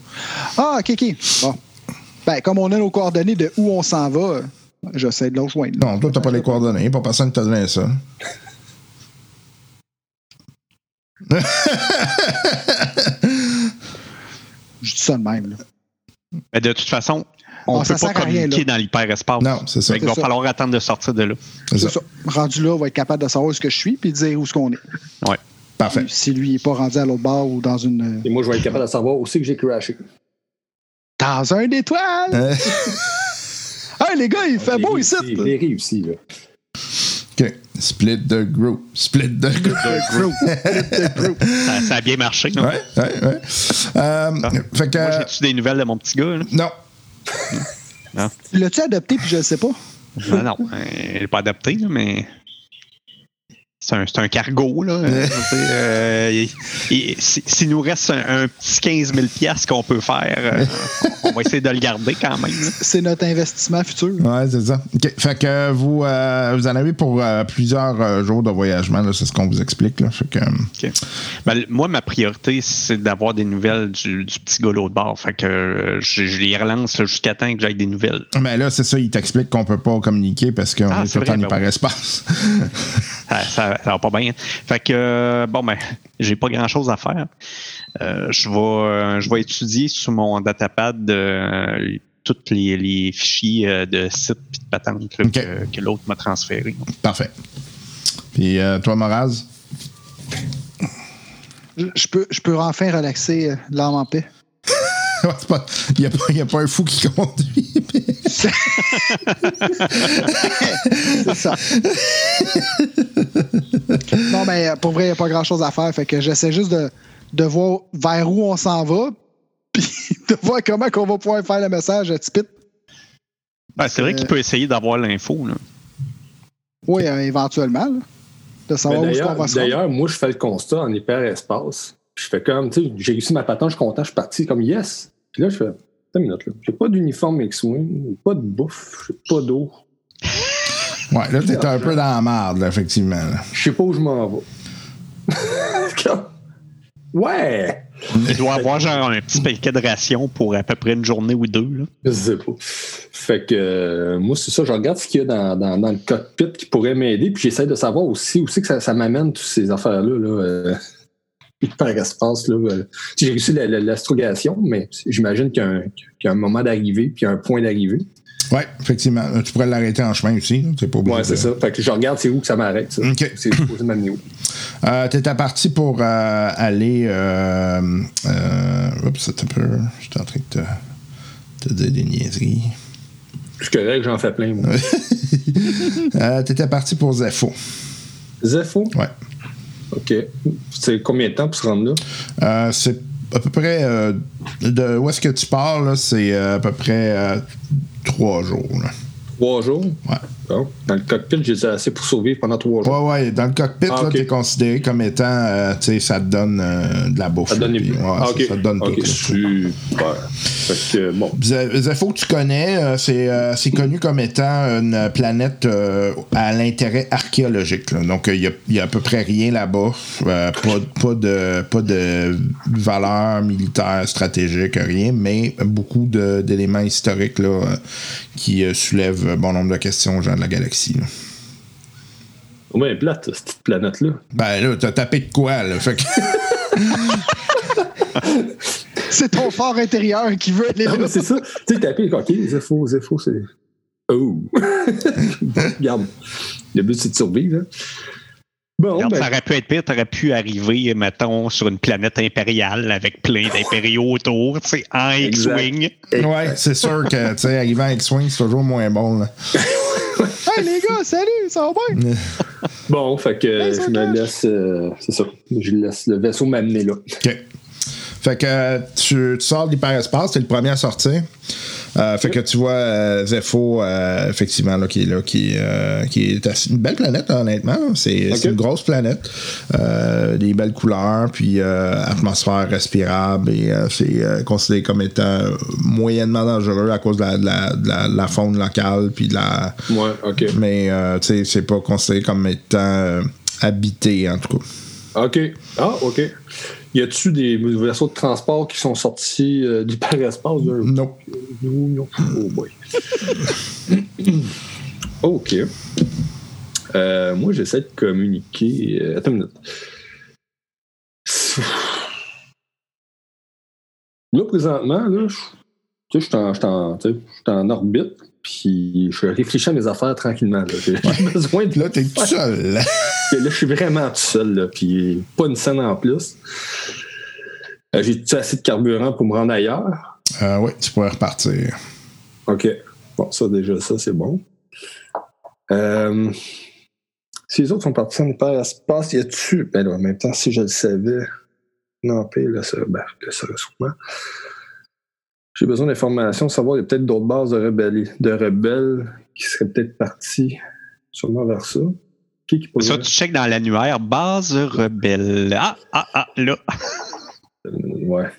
Ah, OK, OK. Bon. Ben, comme on a nos coordonnées de où on s'en va, j'essaie de le rejoindre. Non, toi, t'as pas les coordonnées. Pas personne qui t'a donné ça. Je dis ça de même. là. Mais de toute façon, on ne peut pas rien, communiquer dans l'hyperespace. Non, c'est ça. Qu'il va ça. falloir attendre de sortir de là. C'est ça. ça. Rendu là, on va être capable de savoir où ce que je suis puis de dire où ce qu'on est. Ouais. Parfait. Si lui n'est pas rendu à l'autre bord ou dans une. Et moi, je vais être capable de savoir aussi que j'ai crashé. Dans un étoile! Euh, Hey, les gars, il fait beau ici! réussi, J'ai réussi, là. OK. Split the group. Split the group. Ça, ça a bien marché. non? Ouais, ouais, ouais. Euh, fait que. Moi, j'ai-tu des nouvelles de mon petit gars? là? non. L'as-tu adopté puis je ne sais pas? Non, non, euh, il n'est pas adapté, là, mais c'est un, cargo. Là. Euh, S'il nous reste un, un petit 15 000 piastres qu'on peut faire, euh, on va essayer de le garder quand même. C'est notre investissement futur. Ouais, c'est ça. Fait que vous, euh, vous en avez pour euh, plusieurs euh, jours de voyagement, c'est ce qu'on vous explique. Là. Fait que, euh. Ben, moi, ma priorité, c'est d'avoir des nouvelles du, du petit gars l'autre bord. Fait que je, je les relance jusqu'à temps que j'aille des nouvelles. mais là, c'est ça, il t'explique qu'on peut pas communiquer parce qu'on Ah, est le temps en vrai, ben oui. hyperespace. Ça, ça, ça va pas bien. Fait que, euh, bon, ben, j'ai pas grand chose à faire. Euh, je vais euh, je vais étudier sur mon datapad euh, tous les, les fichiers euh, de sites et de patentes là, que, que l'autre m'a transféré. Parfait. Puis euh, toi, Moraz? Je, peux, je peux enfin relaxer euh, l'âme en paix. Il n'y a, pas- il y a pas un fou qui conduit. C'est ça. non, mais euh, pour vrai, il n'y a pas grand-chose à faire. Fait que j'essaie juste de, de voir vers où on s'en va, puis de voir comment on va pouvoir faire le message à Tipit. Ben, c'est vrai qu'il peut essayer d'avoir l'info. là. Oui, euh, éventuellement. là. de savoir où est-ce qu'on D'ailleurs, va se d'ailleurs, moi, je fais le constat en hyperespace. Je fais comme, tu sais, j'ai réussi ma patente, je suis content, je suis parti, comme yes. Puis là, je fais, attends une minute, là. J'ai pas d'uniforme X-Wing, pas de bouffe, j'ai pas d'eau. Ouais, là, t'es un peu dans la merde, là, effectivement. là. Je sais pas où je m'en vais. Ouais! Il doit avoir genre un petit paquet de rations pour à peu près une journée ou deux. Là. Je sais pas. Fait que euh, moi, c'est ça, je regarde ce qu'il y a dans, dans, dans le cockpit qui pourrait m'aider, puis j'essaie de savoir aussi, aussi que ça, ça m'amène toutes ces affaires-là. Là, euh, hyperespace, là. euh. J'ai réussi la- la- l'astrogation, mais j'imagine qu'il y, a un- qu'il y a un moment d'arrivée, puis un point d'arrivée. Ouais, effectivement. Tu pourrais l'arrêter en chemin aussi. C'est pas Ouais, c'est de- ça. Fait que je regarde c'est où que ça m'arrête. ça. OK. C'est supposé m'amener où. Euh, T'étais parti pour euh, aller. Euh, euh, oups, c'est un peu. J'étais en train de te, te dire des niaiseries. C'est correct, j'en fais plein, moi. Euh, T'étais parti pour Zepho. Zepho? Ouais. OK. C'est combien de temps pour se rendre là? Euh, c'est à peu près. euh, de où est-ce que tu pars, là, c'est euh, à peu près euh, trois jours. Là. Trois jours? Ouais. Bon. Dans le cockpit, j'ai assez pour survivre pendant trois jours. Ouais, ouais. Dans le cockpit, Ah, ok. t'es considéré comme étant. euh, tu sais, ça te donne euh, de la bouffe. Ça te donne les puis, ouais, Ah, ça, te donne OK, tout. super. Fait que, bon. Ze- Zepho, tu connais, euh, c'est euh, connu comme étant une planète euh, à l'intérêt archéologique. là. Donc, il n'y a, à peu près rien là-bas. Euh, pas, pas de, pas de valeur militaire, stratégique, rien, mais beaucoup d'éléments historiques là, euh, qui euh, soulèvent bon nombre de questions aux gens de la galaxie. là. Au moins, elle est plate, cette petite planète-là. Ben là, t'as tapé de quoi, là? Fait que- C'est ton fort intérieur qui veut aller là. mais c'est ça. Tu sais, taper, OK, Zepho, Zepho, c'est. Oh! Regarde. Le but, c'est de survivre. hein. Bon, Regarde, ben, ça aurait pu être pire. T'aurais pu arriver, mettons, sur une planète impériale avec plein d'impériaux autour, tu sais, en. X-Wing. ouais, c'est sûr que, tu sais, arriver avec Swing, c'est toujours moins bon, là. Hey les gars, salut, ça va bien? bon, fait que je me laisse. euh, c'est ça. Je laisse le vaisseau m'amener là. OK. Fait que euh, tu, tu sors de l'hyperespace, t'es le premier à sortir. Euh, fait que tu vois euh, Zepho, euh, effectivement, là, qui est là, qui, euh, qui est une belle planète, honnêtement. C'est une grosse planète. Des belles couleurs, puis atmosphère respirable, et c'est considéré comme étant moyennement dangereux à cause de la, de la, de la- de la faune locale, puis de la. Ouais, OK. Mais, tu sais, c'est pas considéré comme étant habité, en tout cas. OK. Ah, OK. Y a-tu des vaisseaux de transport qui sont sortis euh, du hyperespace? là? Non. Non, non. Oh boy. OK. Euh, moi, j'essaie de communiquer. euh, attends une minute. Là, présentement, là, je suis en, en orbite, puis je réfléchis à mes affaires tranquillement. J'ai j'ai besoin de Là, t'es tout seul. là. Là, je suis vraiment tout seul, là, puis pas une scène en plus. Euh, J'ai assez de carburant pour me rendre ailleurs. Euh, oui, tu pourrais repartir. OK. Bon, ça, déjà, ça, c'est bon. Euh, si les autres sont partis en hyperespace, y a-tu. Ben là, en même temps, si je le savais, non, pire, là, ça, ben, ça sûrement. J'ai besoin d'informations, savoir, il y a peut-être d'autres bases de rebelles, de rebelles qui seraient peut-être partis sûrement vers ça. Qui qui pourrait. Ça, tu checkes dans l'annuaire, base rebelle. Ah, ah, ah, là. Euh, ouais.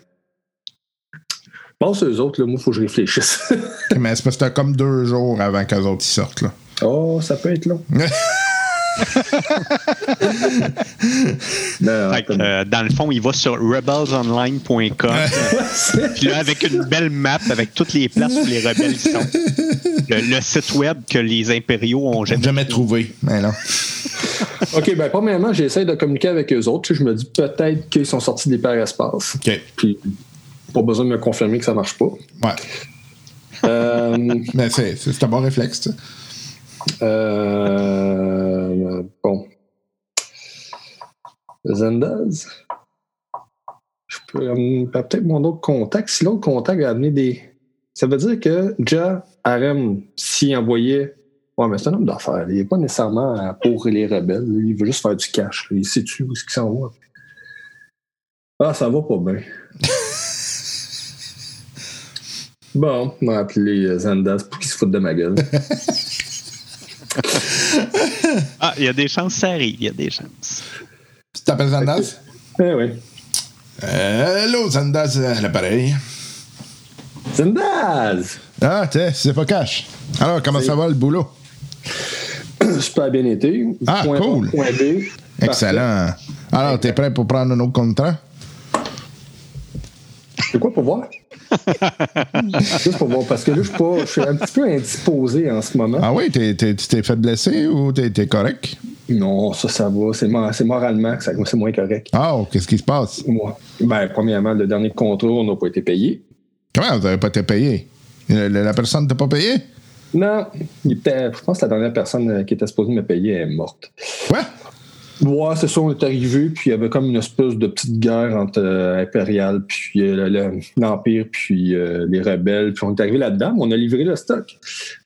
Pense aux autres, là, moi, il faut que je réfléchisse. Mais c'est parce que t'as comme deux jours avant qu'eux autres y sortent. Là. oh, ça peut être long. Non, Fait que, euh, dans le fond, il va sur rebelsonline.com. Puis là, avec une belle map avec toutes les places où les rebelles sont. Le, le site web que les impériaux ont jamais. jamais trouvé. Mais non. OK, ben premièrement, j'essaie de communiquer avec eux autres. Tu sais, Je me dis peut-être qu'ils sont sortis de l'hyperespace. OK. Puis, pas besoin de me confirmer que ça marche pas. Ouais. Euh, Mais c'est c'est un bon réflexe, tu. Euh, bon. Zendaz. Je peux amener peut-être mon autre contact. Si l'autre contact a amené des. Ça veut dire que Ja Harem, s'il envoyait. Ouais, mais c'est un homme d'affaires. Il n'est pas nécessairement euh, pour les rebelles. Il veut juste faire du cash. Il sait-tu où est-ce qu'il s'en va. Ah, ça va pas bien. Bon, on va appeler euh, Zendaz pour qu'il se foute de ma gueule. Ah, il y a des chances, ça arrive. Il y a des chances. Tu t'appelles Zandaz? eh oui. Euh, Hello, Zandaz à l'appareil. Zendaz! Ah, tiens, c'est pas cash. Alors, comment ça va le boulot? Super bien été. Ah, point cool. A, point B. Excellent. Alors, t'es prêt pour prendre un autre contrat? C'est quoi pour voir? Juste pour voir, parce que là, je suis pas. Je suis un petit peu indisposé en ce moment. Ah oui, tu t'es fait blesser ou t'es correct? Non, ça, ça va. C'est mo- c'est moralement que c'est moins correct. Ah, oh, qu'est-ce qui se passe? Moi. Ben, premièrement, le dernier contrat, on n'a pas été payé. Comment vous n'avez pas été payé? Le- La personne t'a pas payé? Non. Il était- je pense que la dernière personne euh, qui était supposée me payer est morte. Quoi? Ouais, c'est ça, on est arrivé, puis il y avait comme une espèce de petite guerre entre euh, Impérial, puis euh, le- l'Empire, puis euh, les rebelles. Puis on est arrivé là-dedans, on a livré le stock.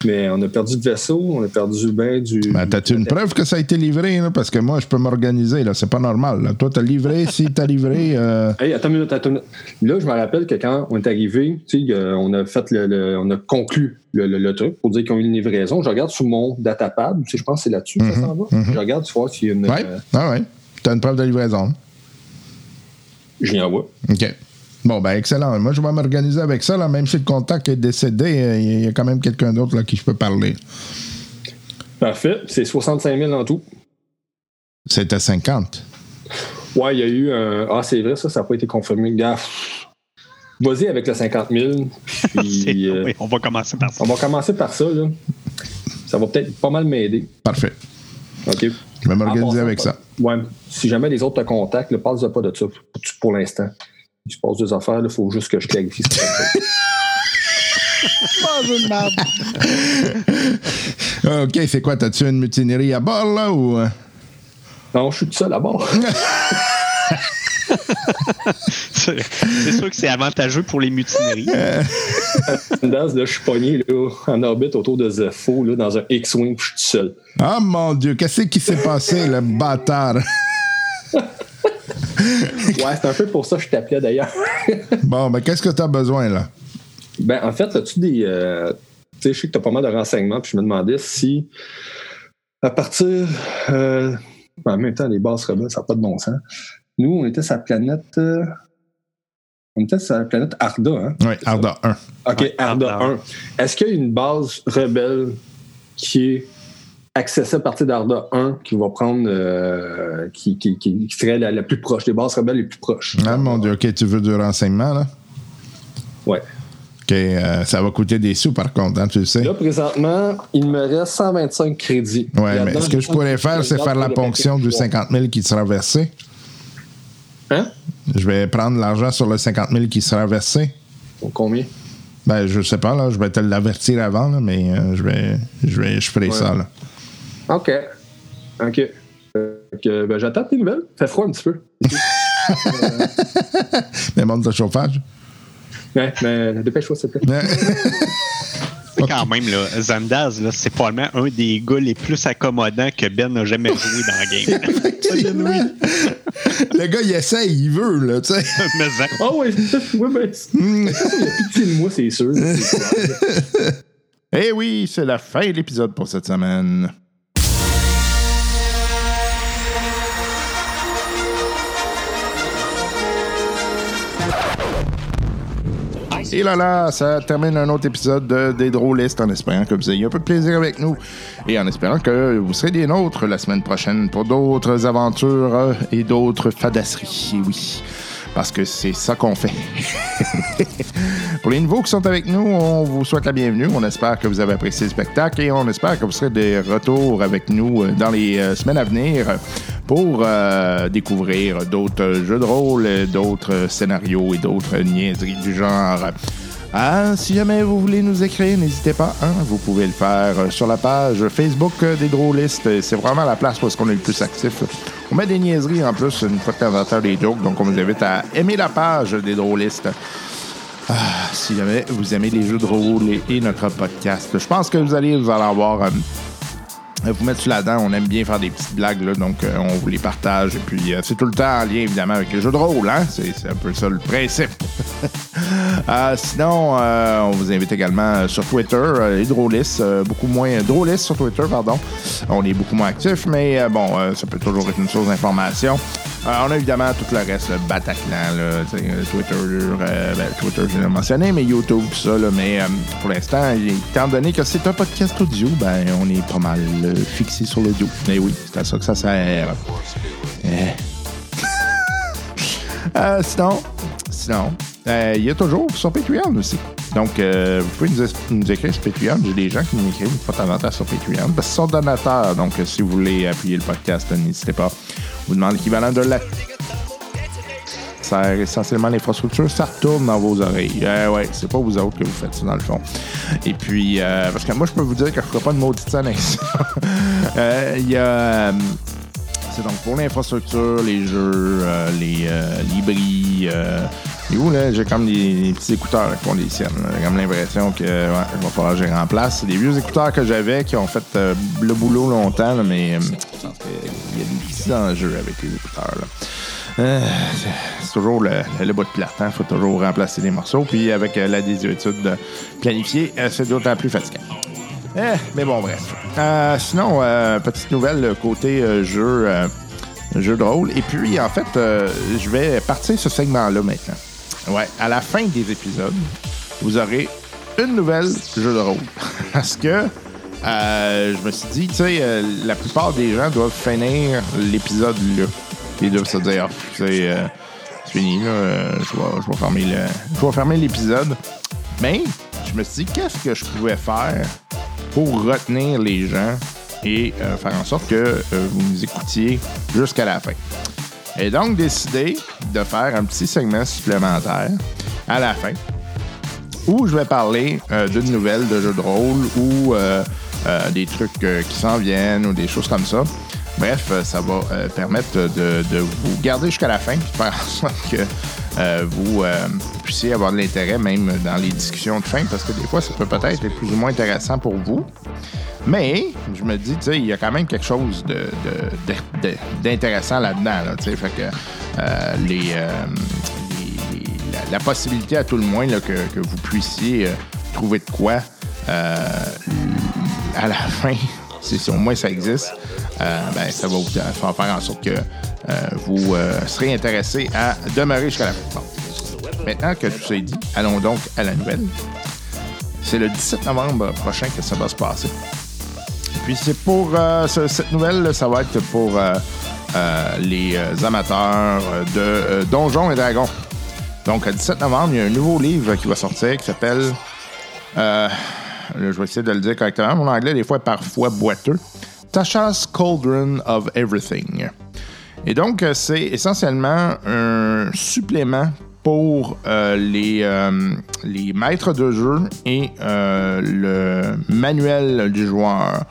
Mais on a perdu de vaisseau, on a perdu ben du. Ben, t'as-tu une preuve que ça a été livré, là? Parce que moi, je peux m'organiser, là. C'est pas normal, là. Toi, t'as livré, si t'as livré, Hey, attends une minute, attends une minute. Là, je me rappelle que quand on est arrivé, tu sais, on a fait le, le- on a conclu le, le- le truc pour dire qu'ils ont eu une livraison. Je regarde sur mon datapad, tu sais, je pense que c'est là-dessus que ça s'en va. Je regarde, tu vois s'il y a une. ouais, euh, ah ouais. T'as une preuve de livraison. je l'y envoie. OK. Bon, ben, excellent. Moi, je vais m'organiser avec ça, là. Même si le contact est décédé, euh, il y a quand même quelqu'un d'autre, là, qui je peux parler. Parfait. C'est 65 000 en tout. C'était 50. Ouais, il y a eu un. Ah, c'est vrai, ça, ça n'a pas été confirmé. Gars, vas-y avec le 50 000. C'est- Puis, euh, oui, on va commencer par ça. on va commencer par ça, là. Ça va peut-être pas mal m'aider. Parfait. OK. Je vais m'organiser avec ça. Ouais. Si jamais les autres te contactent, ne parle pas de ça pour, l'instant. Il se passe des affaires, il faut juste que je clarifie ce que ça Pas un jeu de merde. OK, c'est quoi? T'as-tu une mutinerie à bord, là, ou... euh? Non, je suis tout seul à bord. C'est sûr que c'est avantageux pour les mutineries. Dans, là, je suis pogné là, en orbite autour de Zepho, là, dans un X-Wing, puis je suis tout seul. Ah, mon Dieu, qu'est-ce qui s'est passé, le bâtard? Ouais, c'est un peu pour ça que je t'appelais d'ailleurs. Bon, ben, qu'est-ce que t'as besoin, là? Ben, en fait, as-tu des. euh, tu sais, je sais que tu as pas mal de renseignements, puis je me demandais si, à partir. euh, en même temps, les bases rebelles, ça n'a pas de bon sens. Nous, on était sur la planète. euh, on était sur la planète Arda, hein? Oui, Arda 1. OK, Ouais, Arda Arda 1. Est-ce qu'il y a une base rebelle qui est accessible à partir d'Arda 1 qui va prendre. euh, qui, qui, qui- qui serait la, la plus proche, les bases rebelles les plus proches? Ah, mon Dieu, OK, tu veux du renseignement, là? Ouais. OK, euh, ça va coûter des sous, par contre, hein, tu le sais. Là, présentement, il me reste 125 crédits. Ouais, mais ce que je pourrais faire, c'est faire la ponction du 50 000 qui sera versé. Hein? Je vais prendre l'argent sur le 50 000 qui sera versé. Combien? Ben, je sais pas, là. Je vais te l'avertir avant, là, mais euh, je vais. Je vais. Je ferai Ouais. ça, là. OK. OK. Euh, ben, J'attends tes nouvelles. Fait froid un petit peu. Mais monte le chauffage. Ouais, mais dépêche-toi, s'il te plaît. Quand même, là, Zandaz, là, c'est probablement un des gars les plus accommodants que Ben n'a jamais joué dans la game. Le gars, il essaye, il veut, là, tu sais. Mais ça- Ah oui, ouais, ben, c'est- il a pitié de moi, c'est sûr. Eh oui, c'est la fin de l'épisode pour cette semaine. Et là là, ça termine un autre épisode de- des Drôlistes en espérant que vous ayez un peu de plaisir avec nous et en espérant que vous serez des nôtres la semaine prochaine pour d'autres aventures et d'autres fadasseries. Et oui, parce que c'est ça qu'on fait. Pour les nouveaux qui sont avec nous, on vous souhaite la bienvenue. On espère que vous avez apprécié le spectacle et on espère que vous serez de retour avec nous euh, dans les euh, semaines à venir pour euh, découvrir d'autres jeux de rôle, d'autres scénarios et d'autres niaiseries du genre. Ah, si jamais vous voulez nous écrire, n'hésitez pas. hein, vous pouvez le faire euh, sur la page Facebook euh, des Drôlistes. C'est vraiment la place où est-ce qu'on est le plus actif. On met des niaiseries en plus une fois de temps en des jokes, donc on vous invite à aimer la page des Drôlistes. Ah, si jamais vous aimez les jeux de rôle et, notre podcast, je pense que vous allez vous allez avoir euh, vous mettre sur la dent. On aime bien faire des petites blagues, là, donc euh, on vous les partage. Et puis, euh, c'est tout le temps en lien, évidemment, avec les jeux de rôle. Hein? C'est, un peu ça le principe. Euh, sinon, euh, on vous invite également euh, sur Twitter, euh, les Drôlistes, euh, beaucoup moins Drôlistes sur Twitter, pardon. On est beaucoup moins actifs, mais euh, bon, euh, ça peut toujours être une source d'information. Euh, on a évidemment tout le reste, le Bataclan, là, euh, Twitter, euh, ben, Twitter, je l'ai mentionné, mais YouTube, tout ça, là, mais euh, pour l'instant, étant donné que c'est un podcast audio, ben, on est pas mal euh, fixé sur l'audio. Mais oui, c'est à ça que ça sert. Eh. Euh, sinon, sinon, euh, il y a toujours sur Patreon aussi. Donc, euh, vous pouvez nous, écrire sur Patreon. J'ai des gens qui nous écrivent temps sur Patreon. Parce qu'ils. Donc, si vous voulez appuyer le podcast, n'hésitez pas. Vous demande l'équivalent de la sert essentiellement l'infrastructure, ça retourne dans vos oreilles. Euh, ouais, c'est pas vous autres que vous faites ça dans le fond. Et puis, euh, parce que moi, je peux vous dire que je ferai pas de maudite scène avec ça. Euh, Il y a. euh, C'est donc pour l'infrastructure, les jeux, euh, les libris. Et où, là, j'ai comme des, des petits écouteurs qui font des siennes. J'ai comme l'impression que ouais, il va falloir je les remplace. C'est des vieux écouteurs que j'avais qui ont fait euh, le boulot longtemps, là, mais euh, je qu'il y a des petits enjeux avec les écouteurs. là. Euh, toujours le, le bout de plate. Il faut toujours remplacer les morceaux. Puis avec euh, la désuétude planifiée, euh, c'est d'autant plus fatigant. Eh, mais bon, bref. Euh, sinon, euh, petite nouvelle côté jeu, jeu de rôle. Et puis, en fait, je vais partir ce segment-là maintenant. Ouais, à la fin des épisodes, vous aurez une nouvelle jeu de rôle. Parce que je me suis dit, tu sais, la plupart des gens doivent finir l'épisode là. Ils doivent se dire, Ah, c'est euh, je, vais, fermer l'épisode. Mais je me suis dit, qu'est-ce que je pouvais faire pour retenir les gens et euh, faire en sorte que euh, vous nous écoutiez jusqu'à la fin? Et donc, décidé de faire un petit segment supplémentaire à la fin où je vais parler d'une nouvelle de jeu de rôle ou des trucs qui s'en viennent ou des choses comme ça. Bref, euh, ça va euh, permettre de, de vous garder jusqu'à la fin et faire en sorte que euh, vous euh, puissiez avoir de l'intérêt même dans les discussions de fin parce que des fois, ça peut peut-être être plus ou moins intéressant pour vous. Mais je me dis, tu sais, il y a quand même quelque chose de, de- de- de- d'intéressant là-dedans. Là, fait que euh, les, euh, les- la, la possibilité à tout le moins là, que, que vous puissiez trouver de quoi à la fin, si, au moins ça existe, euh, ben, ça va vous faire faire en sorte que euh, vous euh, serez intéressé à demeurer jusqu'à la fin. Maintenant que tout ça est dit, allons donc à la nouvelle. C'est le 17 novembre prochain que ça va se passer. Puis c'est pour euh, ce- cette nouvelle, ça va être pour euh, euh, les euh, amateurs de euh, Donjons et Dragons. Donc, le 17 novembre, il y a un nouveau livre qui va sortir qui s'appelle. Je vais essayer de le dire correctement. Mon anglais, des fois, est parfois boiteux. Tasha's Cauldron of Everything. Et donc, euh, c'est essentiellement un supplément pour euh, les, euh, les maîtres de jeu et le manuel du joueur.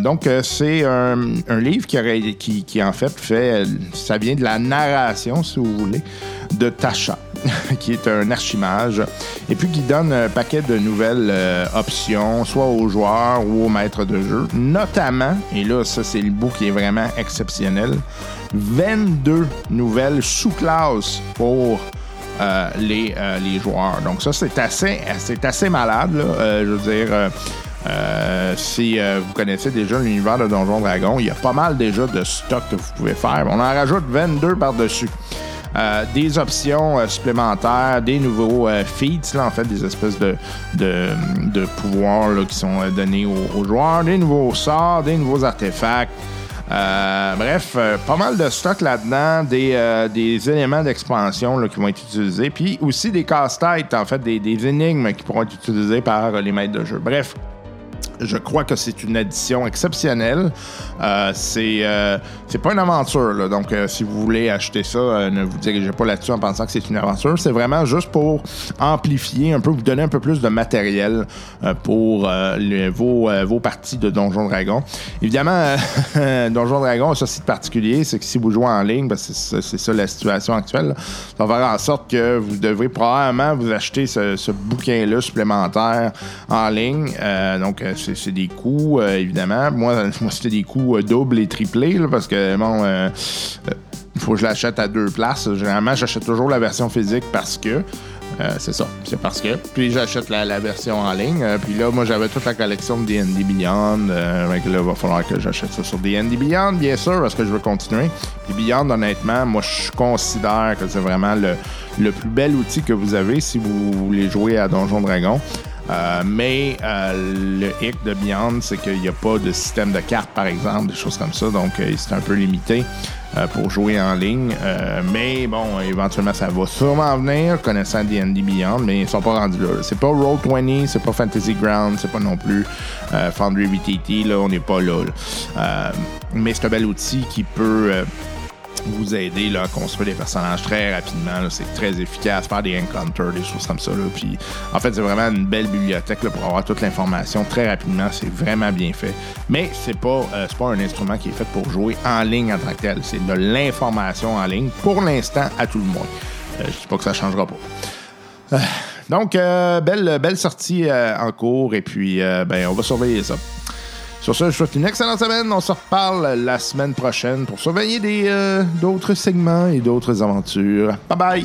Donc, c'est un, livre qui, qui, en fait, fait... Ça vient de la narration, si vous voulez, de Tasha, qui est un archimage, et puis qui donne un paquet de nouvelles euh, options, soit aux joueurs ou aux maîtres de jeu, notamment, et là, ça, c'est le bout qui est vraiment exceptionnel, 22 nouvelles sous-classes pour euh, les, euh, les joueurs. Donc ça, c'est assez, assez malade. Je veux dire, si vous connaissez déjà l'univers de Donjon Dragon, il y a pas mal déjà de stock que vous pouvez faire. On en rajoute 22 par-dessus. Euh, des options euh, supplémentaires, des nouveaux euh, feats, là, en fait, des espèces de, de, pouvoirs qui sont donnés aux, joueurs, des nouveaux sorts, des nouveaux artefacts. Bref, pas mal de stock là-dedans, des, des éléments d'expansion qui vont être utilisés, puis aussi des casse-têtes, en fait, des, des énigmes qui pourront être utilisées par les maîtres de jeu. Bref, je crois que c'est une addition exceptionnelle. Euh, c'est euh, c'est pas une aventure, donc euh, si vous voulez acheter ça, ne vous dirigez pas là-dessus en pensant que c'est une aventure. C'est vraiment juste pour amplifier un peu, vous donner un peu plus de matériel pour vos, parties de Donjon Dragon. Évidemment, Donjon Dragon a ceci de particulier, c'est que si vous jouez en ligne, ben, c'est ça- la situation actuelle, là. ça va faire en sorte que vous devrez probablement vous acheter ce, ce bouquin-là supplémentaire en ligne. Donc, c'est des coûts, euh, évidemment. Moi, moi c'était des coûts euh, doubles et triplés, là, parce que, bon, euh, euh, il faut que je l'achète à deux places. Généralement, j'achète toujours la version physique parce que. c'est ça, c'est parce que. Puis j'achète la, version en ligne. Puis là, moi, j'avais toute la collection de D&D Beyond. Que là, il va falloir que j'achète ça sur D&D Beyond, bien sûr, parce que je veux continuer. Puis Beyond, honnêtement, moi, je considère que c'est vraiment le, le plus bel outil que vous avez si vous voulez jouer à Donjon Dragon. Euh, mais euh, le hic de Beyond, c'est qu'il n'y a pas de système de cartes, par exemple, des choses comme ça. Donc, euh, c'est un peu limité pour jouer en ligne. Mais bon, éventuellement, ça va sûrement venir, connaissant D&D Beyond, mais ils sont pas rendus là. C'est pas Roll20, c'est pas Fantasy Ground, c'est pas non plus Foundry VTT, là, on n'est pas là. mais c'est un bel outil qui peut... vous aider là, à construire des personnages très rapidement. C'est très efficace, faire des encounters, des choses comme ça. là. Puis, en fait, c'est vraiment une belle bibliothèque pour avoir toute l'information très rapidement. C'est vraiment bien fait. Mais c'est pas, euh, pas un instrument qui est fait pour jouer en ligne en tant que tel. C'est de l'information en ligne pour l'instant à tout le monde. Euh, je dis pas que ça changera pas. Euh, donc, belle, belle sortie en cours et puis ben, on va surveiller ça. Sur ce, je souhaite une excellente semaine. On se reparle la semaine prochaine pour surveiller des, euh, d'autres segments et d'autres aventures. Bye bye!